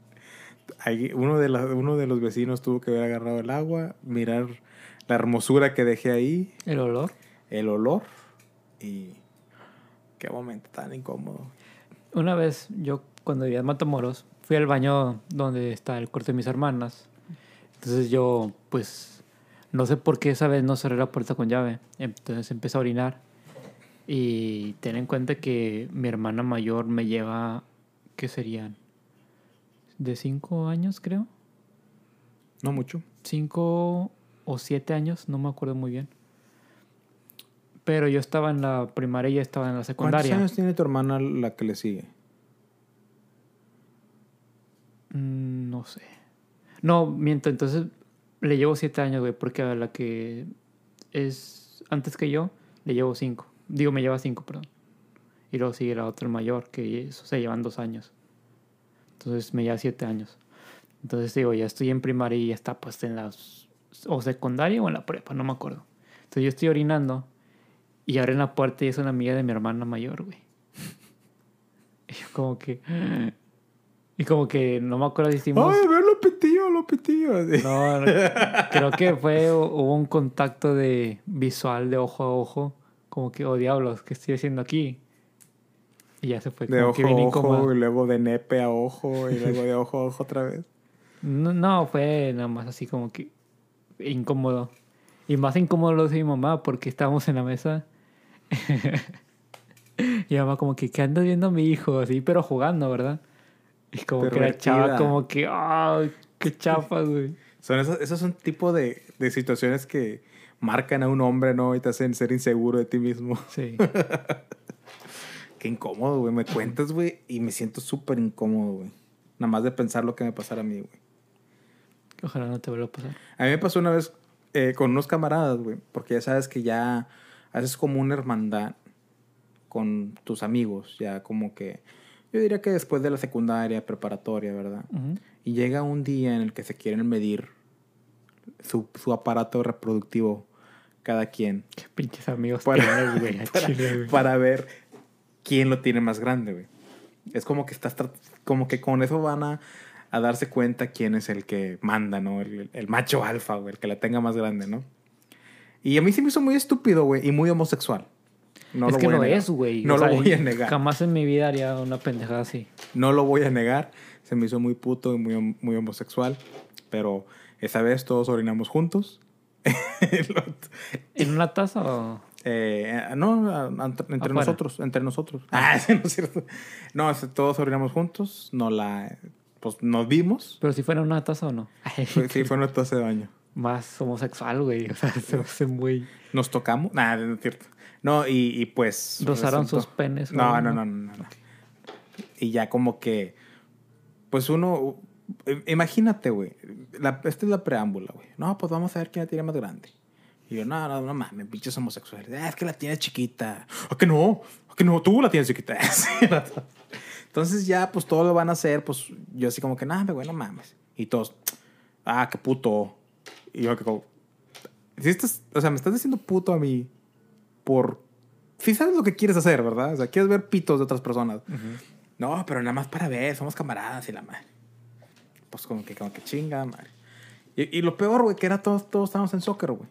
Ahí, uno, de la- uno de los vecinos tuvo que haber agarrado el agua, mirar la hermosura que dejé ahí, El olor. el olor y qué momento tan incómodo. Una vez yo, cuando vivía en Matamoros, fui al baño donde está el cuarto de mis hermanas. Entonces yo, pues, no sé por qué esa vez no cerré la puerta con llave. Entonces empecé a orinar. Y ten en cuenta que mi hermana mayor me lleva, ¿qué serían? De cinco años, creo. No mucho. Cinco o siete años, no me acuerdo muy bien. Pero yo estaba en la primaria y ella estaba en la ¿Cuántos secundaria. años tiene tu hermana la que le sigue? Mm, No sé. No, miento, entonces le llevo siete años, güey, porque a la que es antes que yo, le llevo cinco. Digo, me lleva cinco, perdón. Y luego sigue la otra mayor, que eso se llevan dos años. Entonces me lleva siete años. Entonces digo, ya estoy en primaria y ya está pues en la o secundaria o en la prepa, no me acuerdo. Entonces yo estoy orinando y abren la puerta y es una amiga de mi hermana mayor, güey. Y yo como que... Y como que no me acuerdo si hicimos... ¡Ay, ve lo petillo, lo petillo! No, no, creo que fue, hubo un contacto de visual de ojo a ojo, como que, oh diablos, ¿qué estoy haciendo aquí? Y ya se fue, De como ojo que a ojo, incómodo. y luego de nepe a ojo, y luego de ojo a ojo otra vez. No, no, fue nada más así como que incómodo. Y más incómodo lo hizo mi mamá porque estábamos en la mesa. y mi mamá como que, ¿qué andas viendo a mi hijo? Así, pero jugando, ¿verdad? Y como que la chava como que, ¡ay, qué chafas, güey! Son esos, esos son tipo de, de situaciones que marcan a un hombre, ¿no? Y te hacen ser inseguro de ti mismo. Sí. Qué incómodo, güey. Me cuentas, güey, y me siento súper incómodo, güey. Nada más de pensar lo que me pasara a mí, güey. Ojalá no te vuelva a pasar. A mí me pasó una vez eh, con unos camaradas, güey, porque ya sabes que ya haces como una hermandad con tus amigos, ya como que, yo diría que después de la secundaria, preparatoria, ¿verdad? Y llega un día en el que se quieren medir su, su aparato reproductivo cada quien. Qué pinches amigos para, tienes, güey, para, Chile, güey. para ver quién lo tiene más grande, güey. Es como que estás como que con eso van a, a darse cuenta quién es el que manda, ¿no? El, el macho alfa, güey, el que la tenga más grande, ¿no? Y a mí sí me hizo muy estúpido, güey, y muy homosexual. No es lo que voy a lo negar. es, güey. No O lo sea, voy a negar. Jamás en mi vida haría una pendejada así. No lo voy a negar. Se me hizo muy puto y muy, muy homosexual. Pero esa vez todos orinamos juntos. ¿En una taza o...? Eh, no, a- a- entre Afuera. nosotros, entre nosotros. Ah, sí, no es cierto. No, todos orinamos juntos, no la, pues nos vimos. Pero si fuera una taza o no. Fue- sí, fue nuestro hace baño. Más homosexual, güey. O sea, se hace muy... Nos tocamos, nada, no es cierto. No, y, y pues. Rozaron resultó- sus penes. No, no, no, no, no. Y ya como que, pues uno, eh, imagínate, güey, la- esta es la preámbula, güey. No, pues vamos a ver quién la tiene más grande. Y yo, no, no, no mames, pinches homosexuales. Ah, es que la tiene chiquita. ¿A que no? ¿A que no? Tú la tienes chiquita. Entonces ya, pues todo lo van a hacer, pues yo así como que, nada, güey, no mames. Y todos, ah, qué puto. Y yo que como, si estás, o sea, me estás diciendo puto a mí por... Si sabes lo que quieres hacer, ¿verdad? O sea, quieres ver pitos de otras personas. No, pero nada más para ver, somos camaradas y la madre. Pues como que, como que chinga, madre. Y, y lo peor, güey, que era todos, todos estábamos en soccer, güey.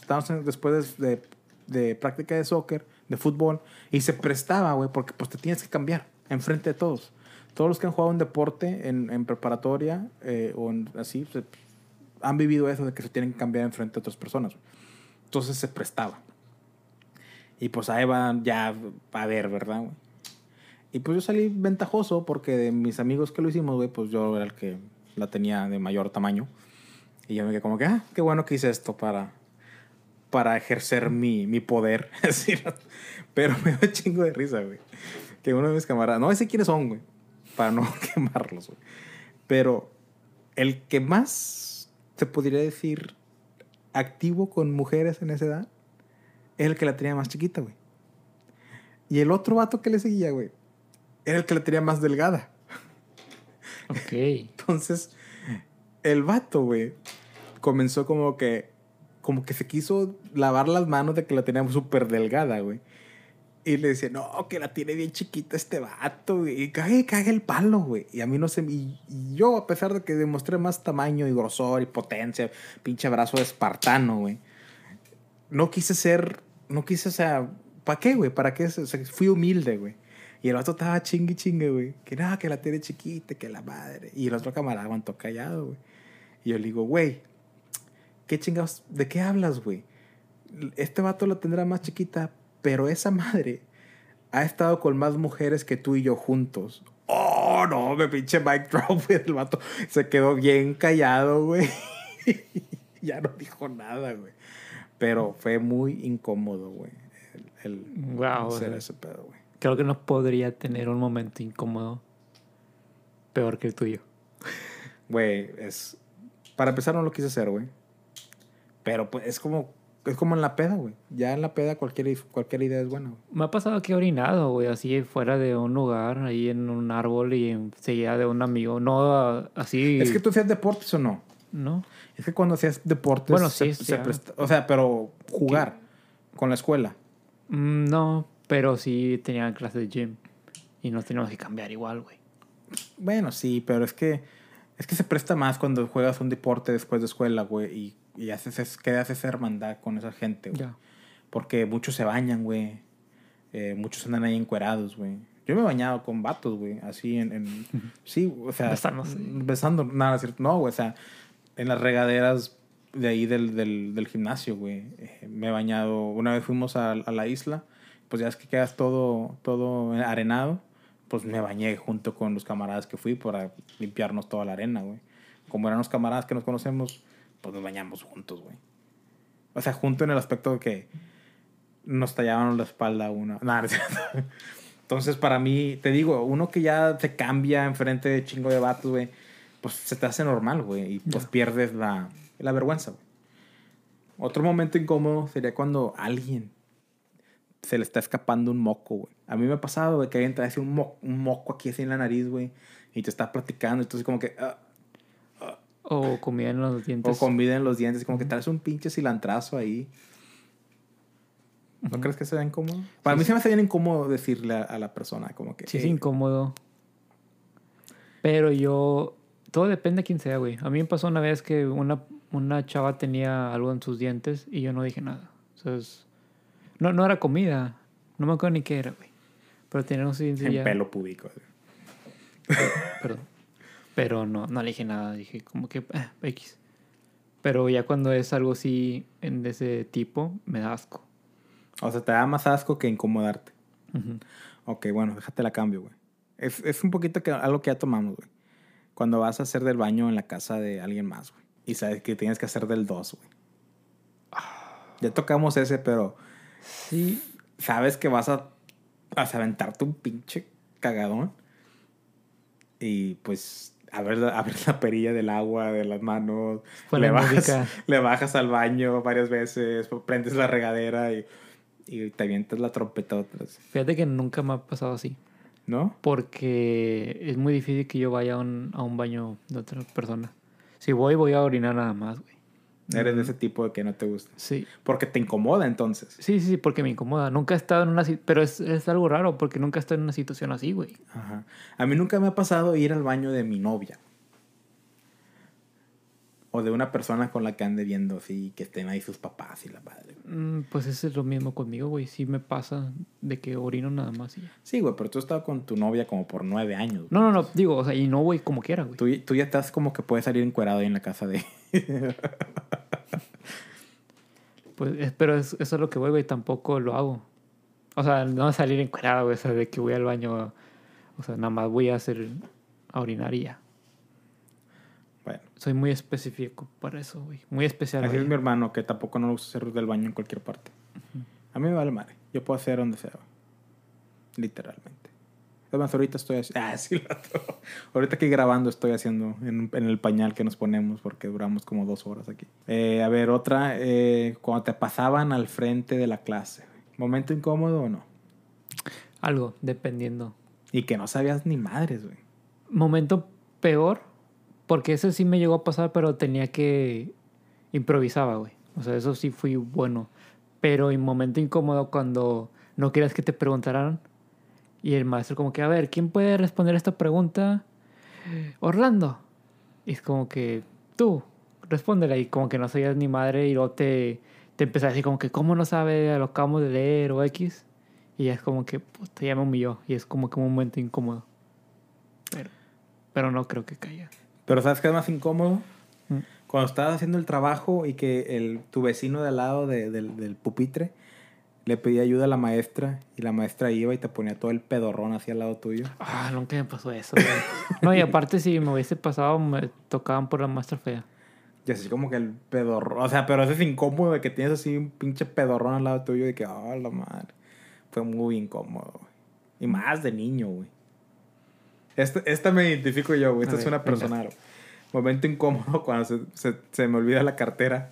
Estábamos en- después de, de, de práctica de soccer, de fútbol, y se prestaba, güey, porque pues te tienes que cambiar enfrente de todos. Todos los que han jugado un deporte en, en preparatoria eh, o en- así, se- han vivido eso de que se tienen que cambiar enfrente de otras personas. Entonces se prestaba. Y pues ahí van ya a ver, ¿verdad, güey? Y pues yo salí ventajoso porque de mis amigos que lo hicimos, güey, pues yo era el que la tenía de mayor tamaño. Y yo me quedé como que, ah, qué bueno que hice esto para, para ejercer mi, mi poder. Pero me dio chingo de risa, güey. Que uno de mis camaradas, no sé quiénes son, güey, para no quemarlos, güey. Pero el que más se podría decir activo con mujeres en esa edad es el que la tenía más chiquita, güey. Y el otro vato que le seguía, güey, era el que la tenía más delgada. Ok. Entonces, el vato, güey, comenzó como que, como que se quiso lavar las manos de que la tenía súper delgada, güey. Y le decía, no, que la tiene bien chiquita este vato, güey. Y cague, cague el palo, güey. Y a mí no sé. Y, yo, a pesar de que demostré más tamaño y grosor y potencia, pinche brazo de espartano, güey. No quise ser. No quise, o sea. ¿Para qué, güey? ¿Para qué? Fui humilde, güey. Y el otro estaba chingue chingue, güey. Que nada, que la tiene chiquita, que la madre. Y el otro camarada aguantó callado, güey. Y yo le digo, güey, ¿qué chingados? ¿De qué hablas, güey? Este vato la tendrá más chiquita, pero esa madre ha estado con más mujeres que tú y yo juntos. Oh, no, me pinche Mike Drop, güey. El vato se quedó bien callado, güey. ya no dijo nada, güey. Pero fue muy incómodo, güey. El, el Wow, hacer ese pedo, güey. Creo que no podría tener un momento incómodo peor que el tuyo. Güey, es. Para empezar, no lo quise hacer, güey. Pero pues es como. Es como en la peda, güey. Ya en la peda cualquier, cualquier idea es buena, güey. Me ha pasado que he orinado, güey, así fuera de un lugar, ahí en un árbol y enseguida de un amigo. No ah, así. Es que tú hacías deportes o no. ¿No? Es que cuando hacías deportes. Bueno, se- sí, se presta- O sea, pero jugar con la escuela. Mm, No, pero sí tenía clase de gym. Y nos teníamos que cambiar igual, güey. Bueno, sí, pero es que. Es que se presta más cuando juegas un deporte después de escuela, güey. Y, y haces, es, quedas esa hermandad con esa gente, güey. Porque muchos se bañan, güey. Eh, muchos andan ahí encuerados, güey. Yo me he bañado con vatos, güey. Así en... en- sí, o sea... Besándose. Besando. Nada, cierto. No, güey. O sea, en las regaderas de ahí del, del, del gimnasio, güey. Eh, me he bañado... Una vez fuimos a, a la isla. Pues ya es que quedas todo, todo arenado. Pues me bañé junto con los camaradas que fui para limpiarnos toda la arena, güey. Como eran los camaradas que nos conocemos, pues nos bañamos juntos, güey. O sea, junto en el aspecto de que nos tallaban la espalda uno. Nada, no es cierto. Entonces, para mí, te digo, uno que ya se cambia enfrente de chingo de vatos, güey, pues se te hace normal, güey, y pues pierdes la, la vergüenza, güey. Otro momento incómodo sería cuando alguien se le está escapando un moco, güey. A mí me ha pasado, güey, que alguien trae así un, mo- un moco aquí así en la nariz, güey, y te está platicando, entonces como que... ah, O comida en los dientes. o con vida en los dientes, como que traes un pinche cilantrazo ahí. ¿No crees que sea incómodo? Para mí se me hace bien incómodo decirle a, a la persona, como que... Sí, es "Hey, incómodo. Pero yo. Todo depende de quién sea, güey. A mí me pasó una vez que una, una chava tenía algo en sus dientes y yo no dije nada. O sea, es- no, no era comida. No me acuerdo ni qué era, güey. Pero tenía dientes En ya. pelo púbico. Perdón. Pero no, no le dije nada. Dije como que. "Ah, X. Pero ya cuando es algo así en de ese tipo, me da asco. O sea, te da más asco que incomodarte. Ujú. Ok, bueno, déjate la cambio, güey. Es, es un poquito que, algo que ya tomamos, güey. Cuando vas a hacer del baño en la casa de alguien más, güey. Y sabes que tienes que hacer del 2, güey. Ya tocamos ese, pero Sí. sabes que vas a, a aventarte un pinche cagadón. Y pues a ver, a ver la perilla del agua, de las manos. Le, la bajas, música. le bajas al baño varias veces, prendes la regadera y, y te avientas la trompeta otras. Fíjate que nunca me ha pasado así. ¿No? Porque es muy difícil que yo vaya a un, a un baño de otra persona. Si voy, voy a orinar nada más, güey. Eres de ese tipo de que no te gusta. Sí. Porque te incomoda entonces. Sí, sí, sí, porque me incomoda. Nunca he estado en una... Pero es, es algo raro porque nunca he estado en una situación así, güey. Ajá. A mí nunca me ha pasado ir al baño de mi novia. O de una persona con la que ande viendo así, que estén ahí sus papás y la madre. Mm, Pues eso es lo mismo conmigo, güey. Sí me pasa de que orino nada más y ya. Sí, güey, pero tú has estado con tu novia como por nueve años. güey. No, no, no. Digo, o sea, y no voy como quiera, güey. Tú, tú ya estás como que puedes salir encuerado ahí en la casa de... Pues, es- pero es- eso es lo que voy, güey. Tampoco lo hago. O sea, no salir encuerado, güey. O sea, de que voy al baño. O sea, nada más voy a hacer... A orinar y ya. bueno, Soy muy específico para eso, güey. Muy especial. así es mi hermano, que tampoco no le gusta hacer del baño en cualquier parte. A mí me vale madre. Yo puedo hacer donde sea. güey. Literalmente. Además, ahorita estoy haciendo... Ah, sí, lo. Ahorita que grabando estoy haciendo en, en el pañal que nos ponemos porque duramos como dos horas aquí. Eh, a ver, otra. eh, cuando te pasaban al frente de la clase. ¿Momento incómodo o no? Algo, dependiendo. Y que no sabías ni madres, güey. Momento peor, porque eso sí me llegó a pasar, pero tenía que... Improvisaba, güey. O sea, eso sí fui bueno. Pero en momento incómodo cuando no querías que te preguntaran y el maestro como que, a ver, ¿quién puede responder esta pregunta? Orlando. Y es como que, tú, respóndela. Y como que no sabías ni madre y luego te, te empezás a decir como que, ¿cómo no sabe? Lo acabamos de leer o X. Y ya es como que, pues, ya me humilló. Y es como que un momento incómodo. Pero, pero no creo que caiga. Pero ¿sabes qué es más incómodo? Mm. Cuando estabas haciendo el trabajo y que el, tu vecino de al lado de- del, del pupitre le pedía ayuda a la maestra y la maestra iba y te ponía todo el pedorrón hacia al lado tuyo. Ah, nunca me pasó eso, güey. No, y aparte si me hubiese pasado, me tocaban por la maestra fea. Y así como que el pedorrón. O sea, pero eso es incómodo de que tienes así un pinche pedorrón al lado tuyo y que, ah, la madre. Fue muy incómodo, güey. Y más de niño, güey. Este, esta me identifico yo, güey. Esta A es ver, una personal. Momento incómodo cuando se, se, se me olvida la cartera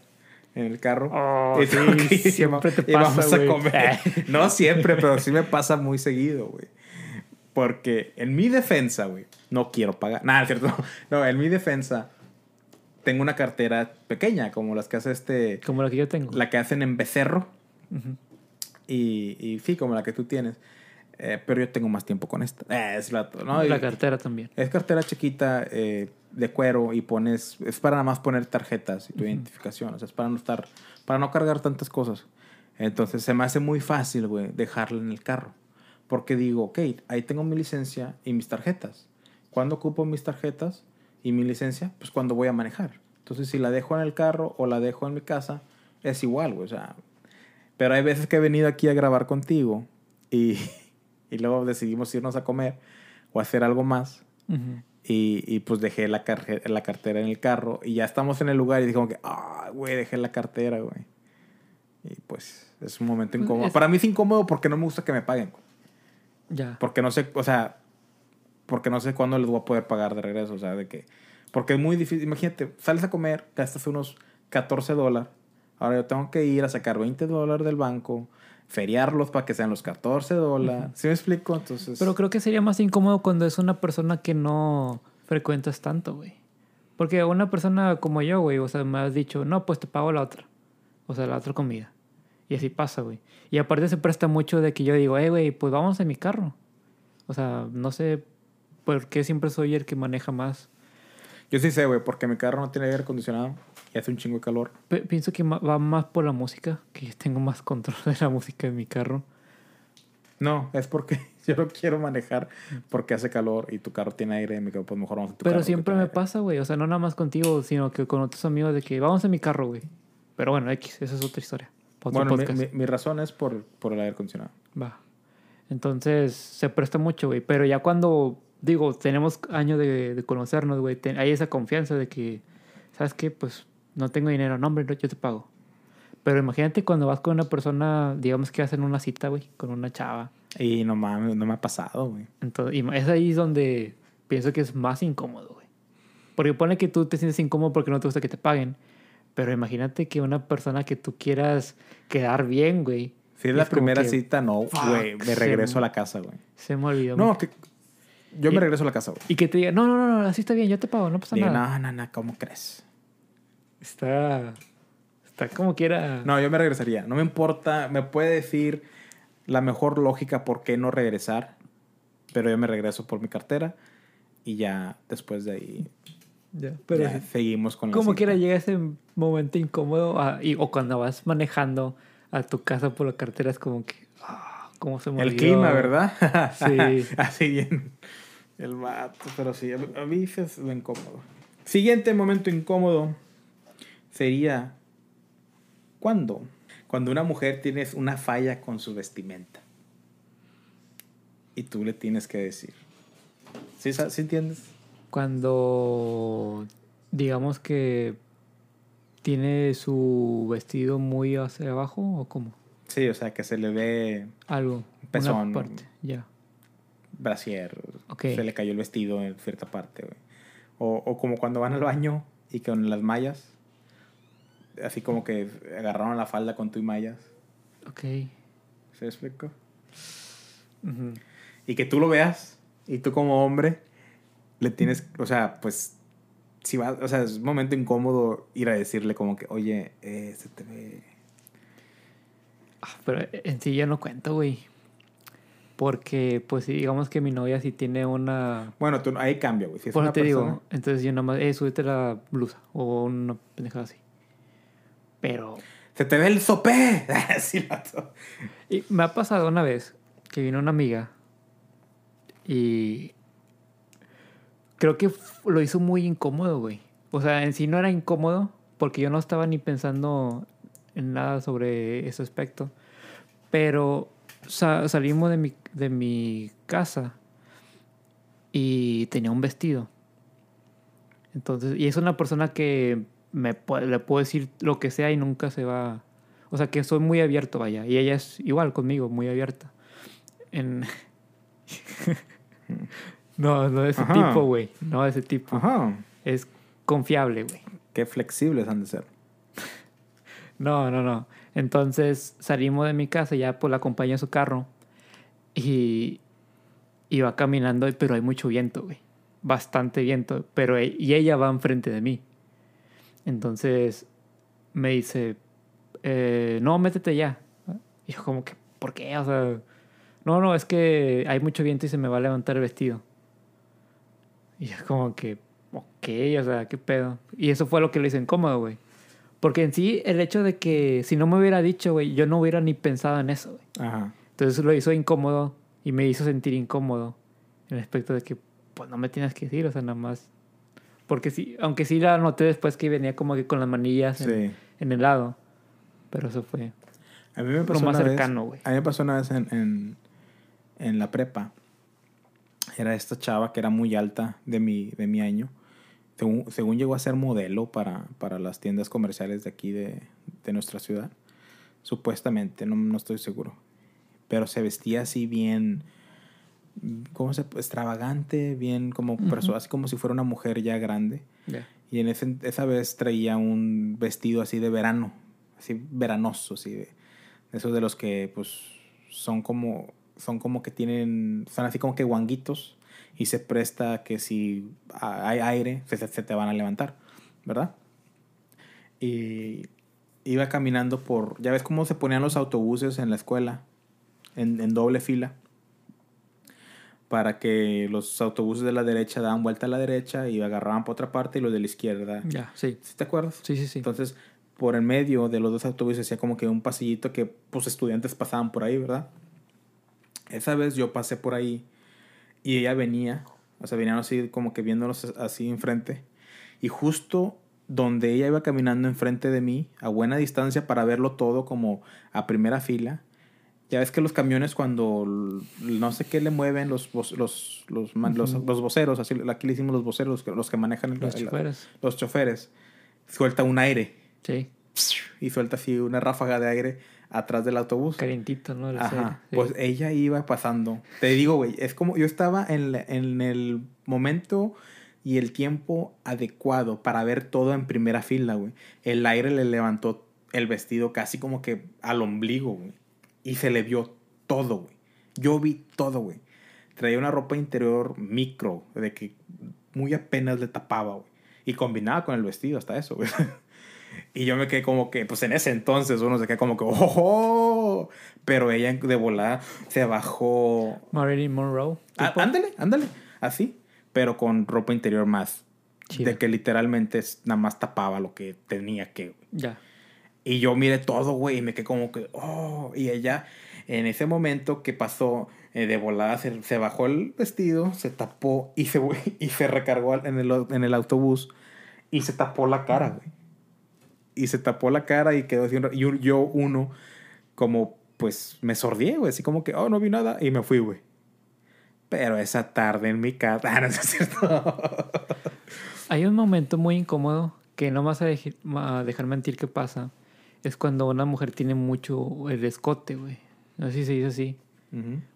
en el carro. Oh, Y sí, que siempre te y vamos pasa, a comer. No siempre, pero sí me pasa muy seguido, güey. Porque en mi defensa, güey, no quiero pagar. Nada, cierto. No, en mi defensa tengo una cartera pequeña, como las que hace este. Como la que yo tengo. La que hacen en becerro. Ujú. Y, y sí, como la que tú tienes. Eh, pero yo tengo más tiempo con esta. Eh, es la, ¿no? la cartera también. es cartera chiquita eh, de cuero y pones. Es para nada más poner tarjetas y tu identificación. O sea, es para no estar. Para no cargar tantas cosas. Entonces se me hace muy fácil, güey, dejarla en el carro. Porque digo, ok, ahí tengo mi licencia y mis tarjetas. ¿Cuándo ocupo mis tarjetas y mi licencia? Pues cuando voy a manejar. Entonces, si la dejo en el carro o la dejo en mi casa, es igual, güey. O sea, pero hay veces que he venido aquí a grabar contigo y, y luego decidimos irnos a comer o hacer algo más. Y, y pues dejé la, carje- la cartera en el carro y ya estamos en el lugar y dije como que, ah, güey, dejé la cartera, güey. Y pues es un momento Pues, incómodo. es- Para mí es incómodo porque no me gusta que me paguen. Ya. Porque no sé, o sea, porque no sé cuándo les voy a poder pagar de regreso. O sea, de que, porque es muy difícil. Imagínate, sales a comer, gastas unos 14 dólares Ahora yo tengo que ir a sacar 20 dólares del banco, feriarlos para que sean los 14 dólares. ¿Sí me explico? Entonces... Pero creo que sería más incómodo cuando es una persona que no frecuentas tanto, güey. Porque una persona como yo, güey, o sea, me has dicho, no, pues te pago la otra. O sea, la otra comida. Y así pasa, güey. Y aparte se presta mucho de que yo digo, eh, güey, pues vamos en mi carro. O sea, no sé por qué siempre soy el que maneja más. Yo sí sé, güey, porque mi carro no tiene aire acondicionado y hace un chingo de calor. pienso que va más por la música, que yo tengo más control de la música en mi carro. No, es porque yo no quiero manejar porque hace calor y tu carro tiene aire y quedo, pues mejor vamos a tu Pero siempre me pasa, güey. O sea, no nada más contigo, sino que con otros amigos de que vamos en mi carro, güey. Pero bueno, X, esa es otra historia. bueno, mi, razón es por, por el aire acondicionado. Va. Entonces, se presta mucho, güey. Pero ya cuando, digo, tenemos años de, de conocernos, güey, hay esa confianza de que, ¿sabes qué? Pues no tengo dinero, no, hombre, yo te pago. Pero imagínate cuando vas con una persona, digamos que hacen una cita, güey, con una chava. Y no, no me ha pasado, güey. Entonces, y es ahí donde pienso que es más incómodo, güey. Porque pone que tú te sientes incómodo porque no te gusta que te paguen. Pero imagínate que una persona que tú quieras quedar bien, güey. Si es la primera cita, no, güey. Me regreso a la casa, güey. Se me olvidó. No, que yo me regreso a la casa, güey. Y que te diga, no, no, no, así está bien, yo te pago, no pasa nada. No, no, no, ¿cómo crees? Está. Está como quiera. No, yo me regresaría. No me importa. Me puede decir la mejor lógica por qué no regresar. Pero yo me regreso por mi cartera. Y ya después de ahí. Ya, pero seguimos con la Como quiera llega ese momento incómodo. y, o cuando vas manejando a tu casa por la cartera es como que. Ah, ¿Cómo se me El clima, ¿verdad? sí. Así bien. El vato. Pero sí, a mí es lo incómodo. Siguiente momento incómodo sería ¿cuándo? Cuando una mujer tiene una falla con su vestimenta. Y tú le tienes que decir. ¿Sí, ¿Sí entiendes? Cuando digamos que tiene su vestido muy hacia abajo o cómo? Sí, o sea, que se le ve algo, pezón, una parte, ya. Brasier, se le cayó el vestido en cierta parte, O, o como cuando van al baño y con las mallas así como que agarraron la falda con tu y mallas. Ok. ¿Se explicó? Y que tú lo veas y tú como hombre le tienes, o sea, pues, si va, o sea, es un momento incómodo ir a decirle como que, oye, eh, se te ve... Ah, pero en sí yo no cuento, güey. Porque, pues, digamos que mi novia sí tiene una... Bueno, tú, ahí cambia, güey. Si es una te digo, entonces yo nada más, eh, súbete la blusa o una pendejada así. Pero. ¡Se te ve el sopé! y me ha pasado una vez que vino una amiga y. Creo que lo hizo muy incómodo, güey. O sea, en sí no era incómodo porque yo no estaba ni pensando en nada sobre ese aspecto. Pero salimos de mi, de mi casa y tenía un vestido. Entonces, y es una persona que me le puedo decir lo que sea y nunca se va. O sea, que soy muy abierto, vaya. Y ella es igual conmigo, muy abierta. En... no, no de ese tipo, güey. No de ese tipo. Ajá. Es confiable, güey. Qué flexibles han de ser. no, no, no. Entonces salimos de mi casa, ya pues la acompañé a su carro. Y iba caminando, pero hay mucho viento, güey. Bastante viento. Pero e, y ella va enfrente de mí. Entonces me dice, eh, no, métete ya. Y yo como que, ¿por qué? O sea, no, no, es que hay mucho viento y se me va a levantar el vestido. Y es como que, ok, o sea, qué pedo. Y eso fue lo que le hizo incómodo, güey. Porque en sí, el hecho de que si no me hubiera dicho, güey, yo no hubiera ni pensado en eso, güey. Ajá. Entonces lo hizo incómodo y me hizo sentir incómodo en el aspecto de que, pues no me tienes que decir, o sea, nada más porque sí, aunque sí la noté después que venía como que con las manillas en, el lado. Pero eso fue a mí me pasó lo más cercano, güey. A mí me pasó una vez en, en, la prepa. Era esta chava que era muy alta de mi, de mi año. Según, según llegó a ser modelo para, para las tiendas comerciales de aquí de, de nuestra ciudad. Supuestamente, no, no estoy seguro. Pero se vestía así bien ¿cómo se extravagante, bien como así como si fuera una mujer ya grande. Y en ese, esa vez traía un vestido así de verano, así veranoso, así de, esos de los que pues son como, son como que tienen, son así como que guanguitos y se presta que si hay aire se, se te van a levantar, ¿verdad? Y iba caminando por, ya ves cómo se ponían los autobuses en la escuela, en, en doble fila para que los autobuses de la derecha daban vuelta a la derecha y agarraban por otra parte y los de la izquierda. Ya, sí. ¿Sí ¿Te acuerdas? Sí, sí, sí. Entonces, por el medio de los dos autobuses hacía como que un pasillito que pues estudiantes pasaban por ahí, ¿verdad? Esa vez yo pasé por ahí y ella venía, o sea, venían así como que viéndonos así enfrente y justo donde ella iba caminando enfrente de mí a buena distancia para verlo todo como a primera fila, ya ves que los camiones cuando no sé qué le mueven los los, los, los, los, voceros, así aquí le hicimos los voceros, los que manejan los, choferes. los choferes, suelta un aire. Sí. Y suelta así una ráfaga de aire atrás del autobús. Calientito, ¿no? Ajá. Pues ella iba pasando. Te digo, güey, es como yo estaba en, en el momento y el tiempo adecuado para ver todo en primera fila, güey. El aire le levantó el vestido casi como que al ombligo, güey. Y se le vio todo, güey. Yo vi todo, güey. Traía una ropa interior micro, de que muy apenas le tapaba, güey. Y combinaba con el vestido, hasta eso, güey. Y yo me quedé como que, pues en ese entonces uno se queda como que, ¡oh! Pero ella de volada se bajó. Marilyn Monroe. Ah, ándale, ándale. Así. Pero con ropa interior más. De que literalmente nada más tapaba lo que tenía que. Ya. Y yo miré todo, güey, y me quedé como que, oh, y ella, en ese momento que pasó eh, de volada, se, bajó el vestido, se tapó y se, y se recargó en el, en el autobús y se tapó la cara, güey. Y se tapó la cara y quedó haciendo, y yo uno, como, pues, me sordié, güey, así como que, oh, no vi nada, y me fui, güey. Pero esa tarde en mi casa, no es cierto. Hay un momento muy incómodo que no vas a, a dejar mentir que pasa es cuando una mujer tiene mucho el escote, güey. No sé si se dice así.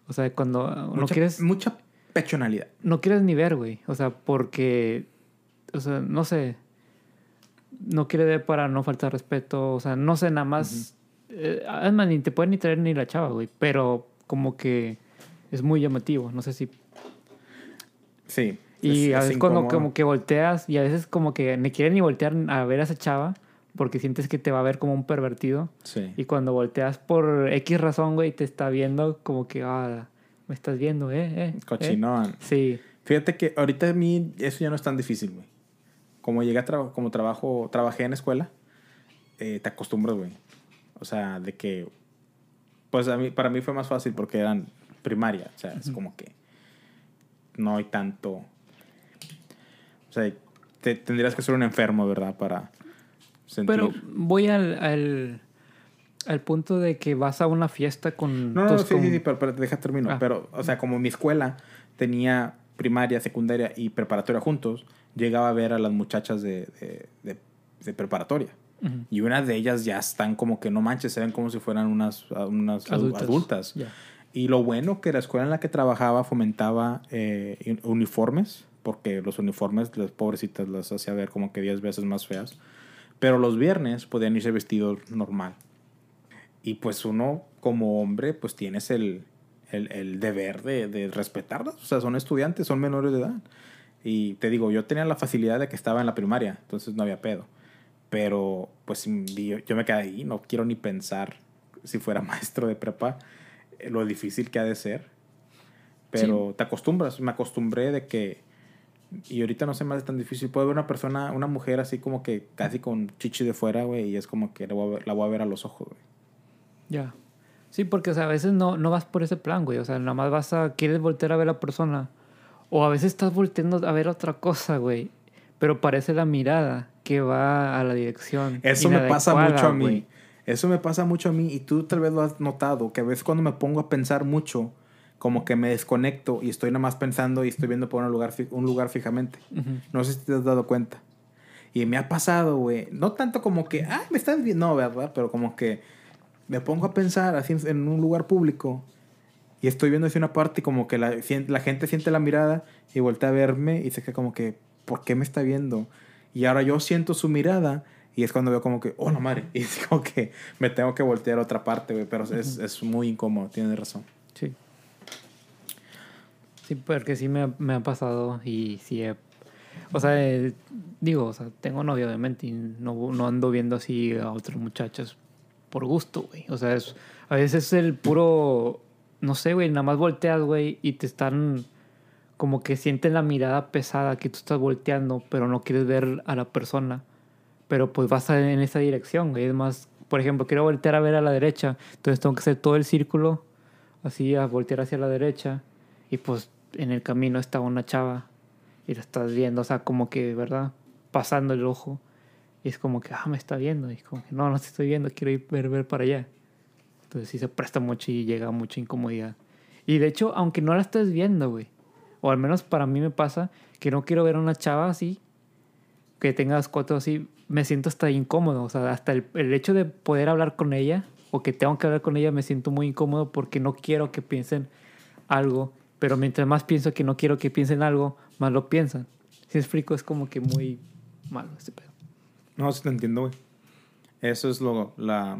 O sea, cuando no quieres... Mucha pechonalidad. No quieres ni ver, güey. O sea, porque... O sea, no sé. No quiere ver para no faltar respeto. O sea, no sé, nada más... Eh, además, ni te pueden ni traer ni la chava, güey. Pero como que es muy llamativo. No sé si... Sí. Y a veces cuando como que volteas y a veces como que ni quieren ni voltear a ver a esa chava porque sientes que te va a ver como un pervertido. Sí. Y cuando volteas por X razón, güey, te está viendo como que, ah, me estás viendo, ¿eh? eh, eh". Cochinón. Sí. Fíjate que ahorita a mí eso ya no es tan difícil, güey. Como llegué a trabajo, como trabajo, trabajé en escuela, eh, te acostumbras, güey. O sea, de que, pues a mí, para mí fue más fácil porque eran primaria. O sea, es como que no hay tanto. O sea, te, tendrías que ser un enfermo, ¿verdad? Para, pero voy al, al, punto de que vas a una fiesta con... No, no, sí, sí, sí, pero, deja termino. Ah. Pero, o sea, como mi escuela tenía primaria, secundaria y preparatoria juntos, llegaba a ver a las muchachas de, de, preparatoria. Y unas de ellas ya están como que no manches, se ven como si fueran unas, unas adultas. Y lo bueno que la escuela en la que trabajaba fomentaba eh, uniformes, porque los uniformes, las pobrecitas las hacía ver como que 10 veces más feas. Pero los viernes podían irse vestidos normal. Y pues uno, como hombre, pues tienes el, el, el deber de, de, respetarlos. O sea, son estudiantes, son menores de edad. Y te digo, yo tenía la facilidad de que estaba en la primaria, entonces no había pedo. Pero pues yo, yo me quedé ahí, no quiero ni pensar si fuera maestro de prepa, eh, lo difícil que ha de ser. Pero te acostumbras, me acostumbré de que y ahorita no se me hace tan difícil. Puedo ver una persona, una mujer así como que casi con chichi de fuera, güey, y es como que la voy a ver, la voy a, ver a los ojos, güey. Ya. Sí, porque o sea, a veces no, no vas por ese plan, güey. O sea, nada más vas a. Quieres voltear a ver a la persona. O a veces estás volteando a ver otra cosa, güey. Pero parece la mirada que va a la dirección. Eso me pasa mucho a mí. Eso me pasa mucho a mí. Y tú tal vez lo has notado. Que a veces cuando me pongo a pensar mucho como que me desconecto y estoy nada más pensando y estoy viendo por un lugar, un lugar fijamente. No sé si te has dado cuenta. Y me ha pasado, güey. No tanto como que, ah, me estás viendo, no, ¿verdad? Pero como que me pongo a pensar así en un lugar público y estoy viendo hacia una parte y como que la, la gente siente la mirada y voltea a verme y se queda como que, ¿por qué me está viendo? Y ahora yo siento su mirada Y es cuando veo como que, oh, la madre. Y es como que me tengo que voltear a otra parte, güey. Pero es, es muy incómodo, tienes razón. Sí. Sí, porque sí me, me ha pasado y sí he... O sea, eh, digo, o sea, tengo novio obviamente y no, no ando viendo así a otros muchachos por gusto, güey. O sea, es, a veces es el puro, no sé, güey, nada más volteas, güey, y te están como que sienten la mirada pesada que tú estás volteando, pero no quieres ver a la persona. Pero pues vas en esa dirección, güey. Es más, por ejemplo, quiero voltear a ver a la derecha, entonces tengo que hacer todo el círculo, así, a voltear hacia la derecha, y pues en el camino está una chava y la estás viendo, o sea, como que, ¿verdad? Pasando el ojo. Y es como que, ah, me está viendo. Y es como que, no, no te estoy viendo, quiero ir ver, ver para allá. Entonces sí se presta mucho y llega mucha incomodidad. Y de hecho, aunque no la estés viendo, güey, o al menos para mí me pasa, que no quiero ver a una chava así, que tenga las cuatro así, me siento hasta incómodo. O sea, hasta el, el hecho de poder hablar con ella, o que tengo que hablar con ella, me siento muy incómodo porque no quiero que piensen algo pero mientras más pienso que no quiero que piensen algo, más lo piensan. Si explico, es como que muy malo este pedo. No, sí te entiendo, güey. Eso es lo, la,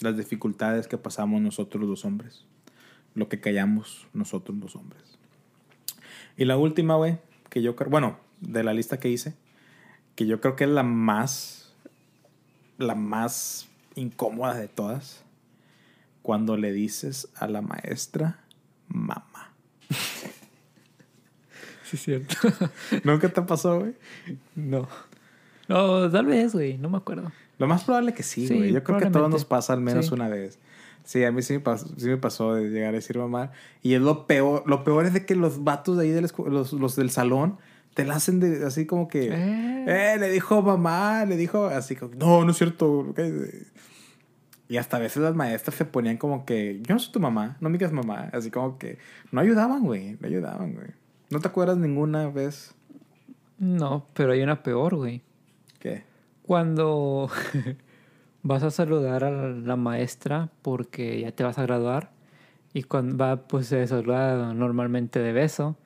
las dificultades que pasamos nosotros los hombres. Lo que callamos nosotros los hombres. Y la última, güey, que yo creo, bueno, de la lista que hice, que yo creo que es la más, la más incómoda de todas, cuando le dices a la maestra, mamá. Sí, es cierto. ¿Nunca te pasó, güey? No. No, tal vez, güey, no me acuerdo. Lo más probable que sí, güey. Yo creo que a todos nos pasa al menos una vez. Sí, a mí sí me, pasó, sí me pasó de llegar a decir mamá. Y es lo peor. Lo peor es de que los vatos de ahí, de los, los del salón, te la hacen de, así como que. Eh. eh. le dijo mamá, le dijo así como. No, no es cierto. Y hasta a veces las maestras se ponían como que. Yo no soy tu mamá, no me digas mamá. Así como que. No ayudaban, güey. No ayudaban, güey. ¿No te acuerdas ninguna vez? No, pero hay una peor, güey. ¿Qué? Cuando vas a saludar a la maestra porque ya te vas a graduar y cuando va, pues se saluda normalmente de beso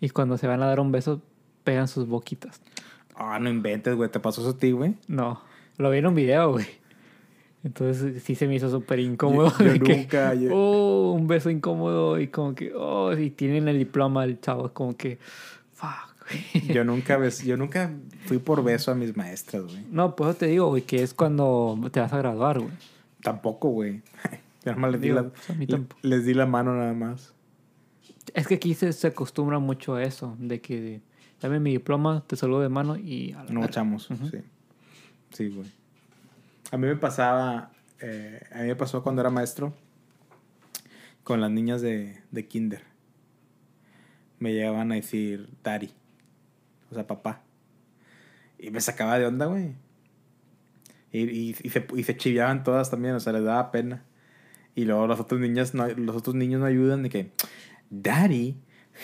y cuando se van a dar un beso pegan sus boquitas. Ah, no inventes, güey. ¿Te pasó eso a ti, güey? No, lo vi en un video, güey. Entonces sí se me hizo súper incómodo. Yo, nunca. Oh, un beso incómodo y como que, oh, y tienen el diploma el chavo, como que, fuck. Yo nunca, yo nunca fui por beso a mis maestras, güey. No, pues te digo, güey, que es cuando te vas a graduar, güey. Tampoco, güey. Yo les, di la, les di la mano nada más. Es que aquí se, se acostumbra mucho a eso, de que dame mi diploma, te saludo de mano y... no echamos, sí. Sí, güey. A mí me pasaba, eh, a mí me pasó cuando era maestro con las niñas de, de kinder. Me llegaban a decir Dari, o sea, papá. Y me sacaba de onda, güey. Y, y, se, y se chiviaban todas también, o sea, les daba pena. Y luego los otros niños no, los otros niños no ayudan de que, Daddy,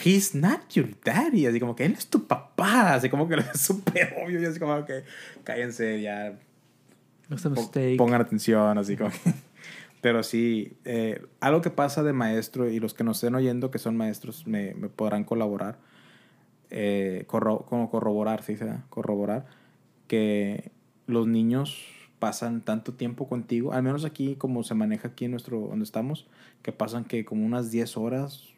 he's not your daddy. Así como que él es tu papá. Así como que es súper obvio. Y así como que cállense ya. Pongan atención, así como. Pero sí, eh, algo que pasa de maestro, y los que nos estén oyendo que son maestros me, me podrán colaborar, eh, como corroborar, ¿sí se Corroborar, que los niños pasan tanto tiempo contigo, al menos aquí como se maneja aquí en nuestro, donde estamos, que pasan que como unas 10 horas,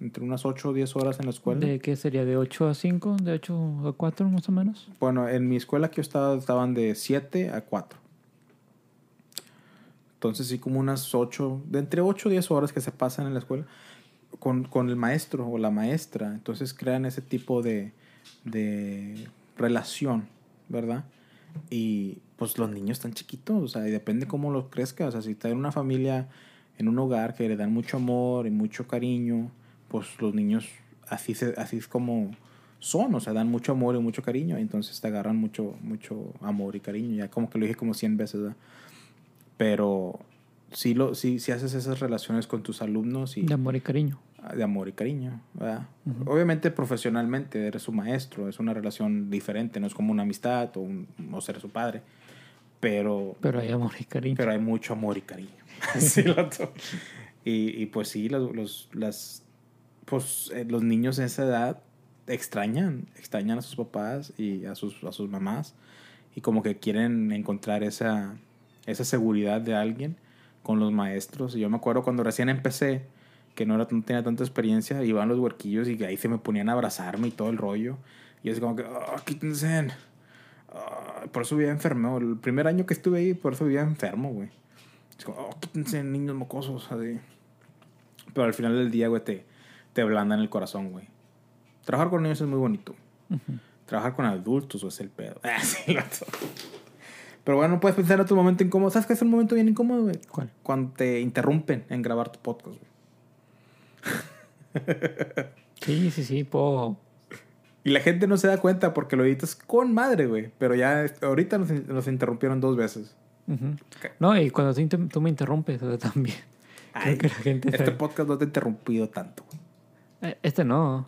entre unas 8 o 10 horas en la escuela. ¿De qué sería? ¿De 8 a 5? ¿De 8 a 4 más o menos? Bueno, en mi escuela que yo estaba estaban de 7 a 4. Entonces sí como unas 8, de entre 8 o 10 horas que se pasan en la escuela con, con el maestro o la maestra. Entonces crean ese tipo de, de relación, ¿verdad? Y pues los niños están chiquitos, o sea, y depende cómo los crezcas. O sea, si está en una familia, en un hogar que le dan mucho amor y mucho cariño, pues los niños así, se, así es como son, o sea, dan mucho amor y mucho cariño, entonces te agarran mucho, mucho amor y cariño, ya como que lo dije como 100 veces, ¿verdad? Pero sí, lo, sí, sí haces esas relaciones con tus alumnos y... De amor y cariño. Ah, de amor y cariño, ¿verdad? Obviamente profesionalmente eres su maestro, es una relación diferente, no es como una amistad o, un, o ser su padre, pero... Pero hay amor y cariño. Pero hay mucho amor y cariño. sí, y, y pues sí, los, los, las pues eh, los niños en esa edad extrañan, extrañan a sus papás y a sus, a sus mamás. y como que quieren encontrar esa, esa seguridad de alguien con los maestros. Y yo me acuerdo cuando recién empecé, que no, era, no tenía tanta experiencia, iban los huerquillos y ahí se me ponían a abrazarme y todo el rollo. Y es como que, oh, quítense. Oh, por eso vivía enfermo. El primer año que estuve ahí, por eso vivía enfermo, güey. Es como, oh, quítense, niños mocosos, así. Pero al final del día, güey, te, te en el corazón, güey. Trabajar con niños es muy bonito. Trabajar con adultos o es el pedo. Ah, Pero bueno, puedes pensar en tu momento incómodo. ¿Sabes qué es un momento bien incómodo, güey? ¿Cuál? Cuando te interrumpen en grabar tu podcast, güey. sí, sí, sí, puedo. Y la gente no se da cuenta porque lo editas con madre, güey. Pero ya ahorita nos, interrumpieron dos veces. No, y cuando tú, me interrumpes, también. Ay, que la gente este podcast no te ha interrumpido tanto. Eh, este no.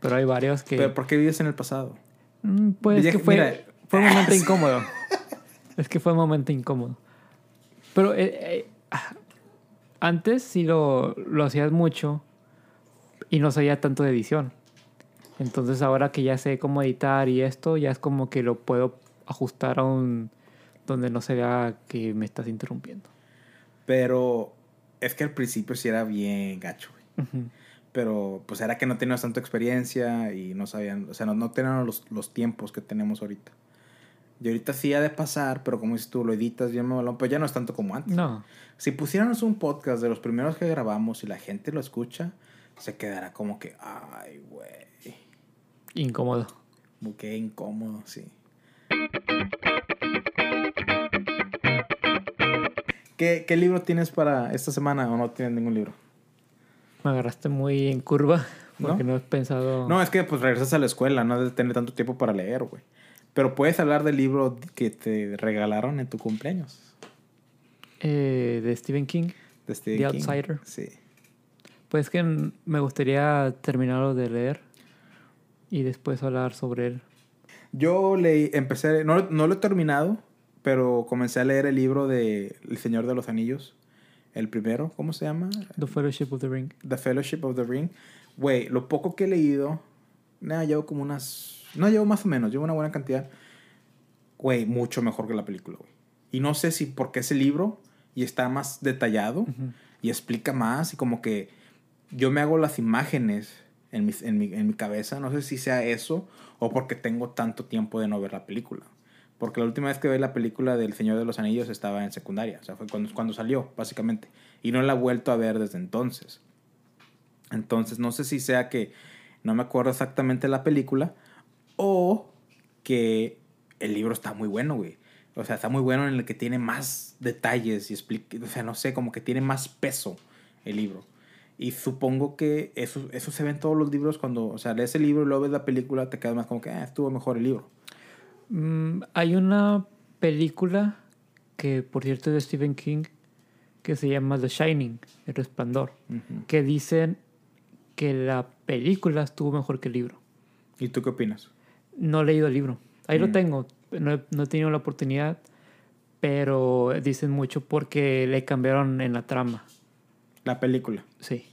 Pero hay varios que. ¿Pero por qué vives en el pasado? Mm, pues que fue, fue un momento incómodo. es que fue un momento incómodo. Pero eh, eh, antes sí lo, lo hacías mucho y no sabía tanto de edición. Entonces ahora que ya sé cómo editar y esto, ya es como que lo puedo ajustar a un donde no se vea que me estás interrumpiendo. Pero es que al principio sí era bien gacho, güey pero pues era que no teníamos tanta experiencia y no sabían, o sea, no, no tenían los, los, tiempos que tenemos ahorita. Y ahorita sí ha de pasar, pero como dices tú, lo editas bien malón, pero ya no es tanto como antes. No. Si pusiéramos un podcast de los primeros que grabamos y la gente lo escucha, se quedará como que, ay, güey. Incómodo. Como que incómodo, sí. ¿Qué, ¿Qué libro tienes para esta semana o no tienes ningún libro? Me agarraste muy en curva porque no, he pensado. No, es que pues regresas a la escuela, no debes tener tanto tiempo para leer, güey. Pero puedes hablar del libro que te regalaron en tu cumpleaños. Eh, de Stephen King. De Stephen The Outsider. Sí. Pues que me gustaría terminarlo de leer y después hablar sobre él. Yo leí, empecé, no, no lo he terminado, pero comencé a leer el libro de El Señor de los Anillos el primero, ¿cómo se llama? The Fellowship of the Ring. The Fellowship of the Ring. Güey, lo poco que he leído, nada, llevo como unas... No, llevo más o menos, llevo una buena cantidad. Güey, mucho mejor que la película, güey. Y no sé si porque es el libro y está más detallado y explica más y como que yo me hago las imágenes en mi, en, mi, en mi cabeza. No sé si sea eso o porque tengo tanto tiempo de no ver la película. Porque la última vez que vi la película del Señor de los Anillos estaba en secundaria. O sea, fue cuando, cuando salió, básicamente. Y no la he vuelto a ver desde entonces. Entonces, no sé si sea que no me acuerdo exactamente la película o que el libro está muy bueno, güey. O sea, está muy bueno en el que tiene más detalles y explica, o sea, no sé, como que tiene más peso el libro. Y supongo que eso, eso se ve en todos los libros cuando, o sea, lees el libro y luego ves la película, te quedas más como que, ah, estuvo mejor el libro. Mm, hay una película que, por cierto, es de Stephen King, que se llama The Shining, El Resplandor, que dicen que la película estuvo mejor que el libro. ¿Y tú qué opinas? No he leído el libro. Ahí lo mm. tengo. No he, no he, tenido la oportunidad, pero dicen mucho porque le cambiaron en la trama. La película. Sí.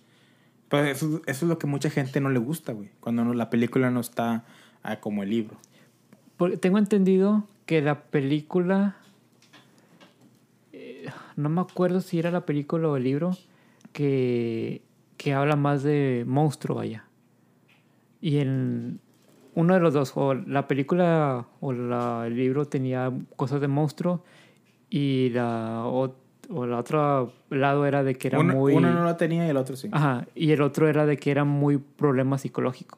Pues eso, eso es lo que mucha gente no le gusta, güey. Cuando la película no está ah, como el libro tengo entendido que la película. Eh, no me acuerdo si era la película o el libro. Que, que habla más de monstruo allá. Y en uno de los dos, o la película o la, el libro tenía cosas de monstruo. Y la, o, o el otro lado era de que era muy. Uno no la tenía y el otro sí. Ajá. Y el otro era de que era muy problema psicológico.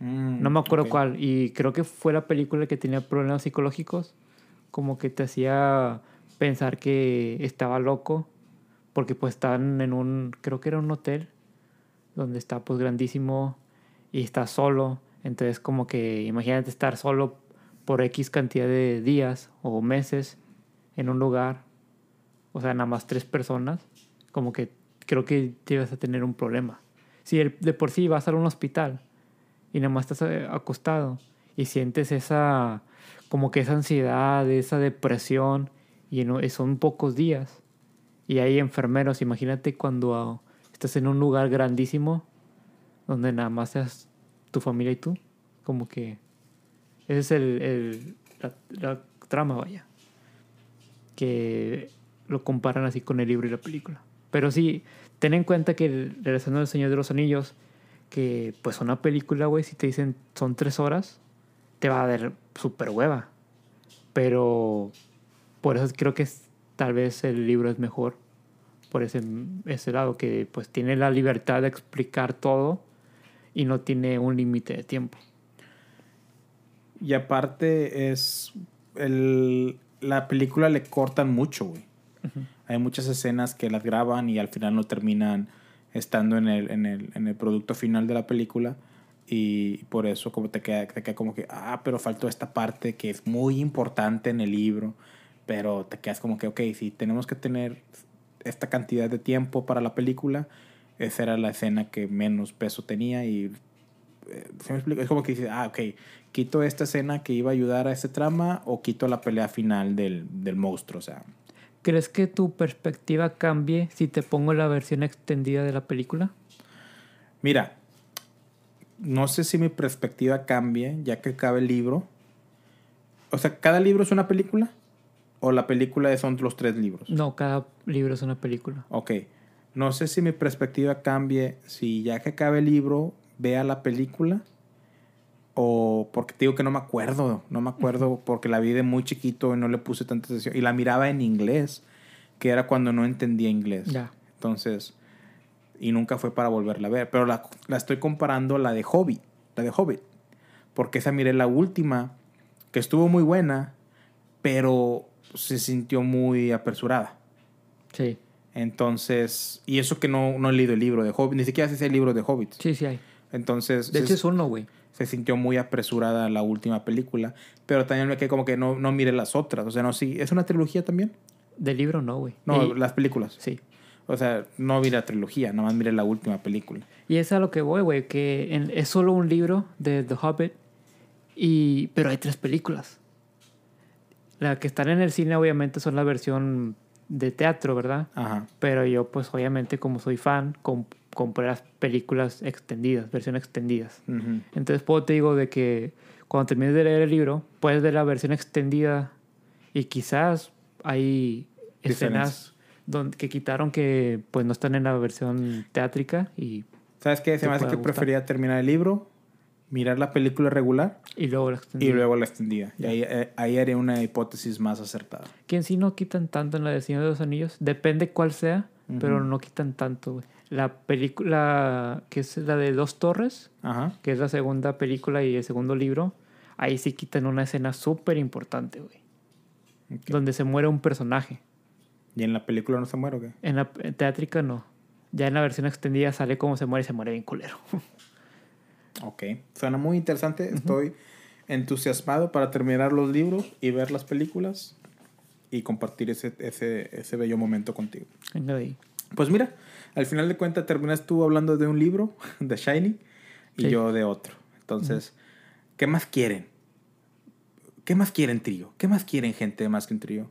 Mm, no me acuerdo cuál. Y creo que fue la película que tenía problemas psicológicos. Como que te hacía pensar que estaba loco. Porque pues estaban en un, creo que era un hotel. Donde está pues grandísimo. Y está solo. Entonces como que imagínate estar solo por X cantidad de días o meses en un lugar. O sea, nada más tres personas. Como que creo que te ibas a tener un problema. Si de por sí vas a un hospital y nada más estás eh, acostado y sientes esa, como que esa ansiedad, esa depresión y son pocos días. Y hay enfermeros, imagínate cuando estás en un lugar grandísimo donde nada más seas tu familia y tú, como que esa es el, el la, trama, vaya. Que lo comparan así con el libro y la película. Pero sí, ten en cuenta que el Regresando del Señor de los Anillos, que pues una película, güey, si te dicen son tres horas, te va a dar súper hueva. Pero por eso creo que es, tal vez el libro es mejor por ese, ese lado, que pues tiene la libertad de explicar todo y no tiene un límite de tiempo. Y aparte es el, la película le cortan mucho, güey. Hay muchas escenas que las graban y al final no terminan estando en el, en el, en el producto final de la película. Y por eso como te queda, te queda como que, ah, pero faltó esta parte que es muy importante en el libro. Pero te quedas como que, ok, si tenemos que tener esta cantidad de tiempo para la película, esa era la escena que menos peso tenía y eh, es como que dices, ah, ok, quito esta escena que iba a ayudar a ese trama o quito la pelea final del, del monstruo, o sea. ¿Crees que tu perspectiva cambie si te pongo la versión extendida de la película? Mira, no sé si mi perspectiva cambie ya que cabe el libro. O sea, ¿cada libro es una película? ¿O la película son los tres libros? No, cada libro es una película. Ok. No sé si mi perspectiva cambie si ya que acabe el libro vea la película o porque te digo que no me acuerdo, no me acuerdo porque la vi de muy chiquito y no le puse tanta atención y la miraba en inglés, que era cuando no entendía inglés. Ya. Entonces, y nunca fue para volverla a ver, pero la, la, estoy comparando la de Hobbit, la de Hobbit, porque esa miré la última, que estuvo muy buena, pero se sintió muy apresurada. Sí. Entonces, y eso que no, no he leído el libro de Hobbit, ni siquiera sé si hay libro de Hobbit. Sí, sí hay. Entonces. De hecho, es uno, güey. Se sintió muy apresurada la última película. Pero también me quedé como que no, no mire las otras. O sea, no, sí. ¿Es una trilogía también? Del libro no, güey. No, las películas. Sí. O sea, no vi la trilogía, nomás mire la última película. Y es a lo que voy, güey, que es solo un libro de The Hobbit, y, pero hay tres películas. La que están en el cine, obviamente, son la versión de teatro, ¿verdad? Ajá. Pero yo, pues, obviamente, como soy fan, compré las películas extendidas, versiones extendidas. Entonces, puedo te digo de que cuando termines de leer el libro, puedes ver la versión extendida y quizás hay escenas donde, que quitaron que pues no están en la versión teátrica y... ¿Sabes qué? Se me hace que prefería terminar el libro, mirar la película regular y luego la extendida. Y luego la extendida. Y ahí, eh, ahí haré una hipótesis más acertada. Que en sí no quitan tanto en la de Señor de los Anillos. Depende cuál sea, pero no quitan tanto, güey. La película que es la de Dos Torres, que es la segunda película y el segundo libro, ahí sí quitan una escena súper importante, güey. Donde se muere un personaje. ¿Y en la película no se muere o qué? En la teátrica no. Ya en la versión extendida sale cómo se muere y se muere bien culero. ok. Suena muy interesante. Estoy entusiasmado para terminar los libros y ver las películas y compartir ese, ese, ese bello momento contigo. Pues mira, al final de cuentas terminas tú hablando de un libro, de Shiny, y yo de otro. Entonces, ¿qué más quieren? ¿Qué más quieren, trío? ¿Qué más quieren, gente, más que un trío?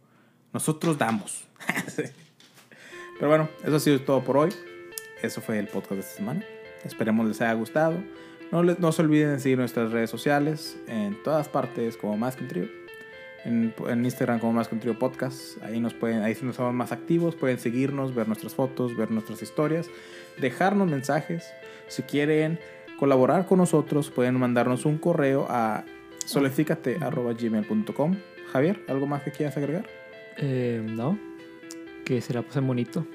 Nosotros damos. Pero bueno, eso ha sido todo por hoy. Eso fue el podcast de esta semana. Esperemos les haya gustado. No, les, no se olviden de seguir nuestras redes sociales en todas partes como Más que un trío en, Instagram como Más que Podcast. Ahí nos pueden, ahí nos somos más activos, pueden seguirnos, ver nuestras fotos, ver nuestras historias, dejarnos mensajes. Si quieren colaborar con nosotros, pueden mandarnos un correo a soleficate.gmail.com. Javier, ¿algo más que quieras agregar? Eh, no, que se la pasen bonito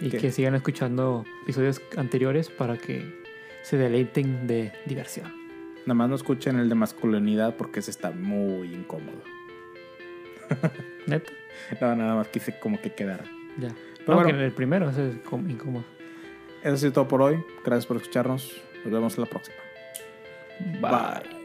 y que sigan escuchando episodios anteriores para que se deleiten de diversión. Nada más no escuchen el de masculinidad porque ese está muy incómodo. ¿Neta? No, nada más quise como que quedara. Ya. Pero bueno, que el primero es incómodo. Eso sido todo por hoy. Gracias por escucharnos. Nos vemos en la próxima. Bye.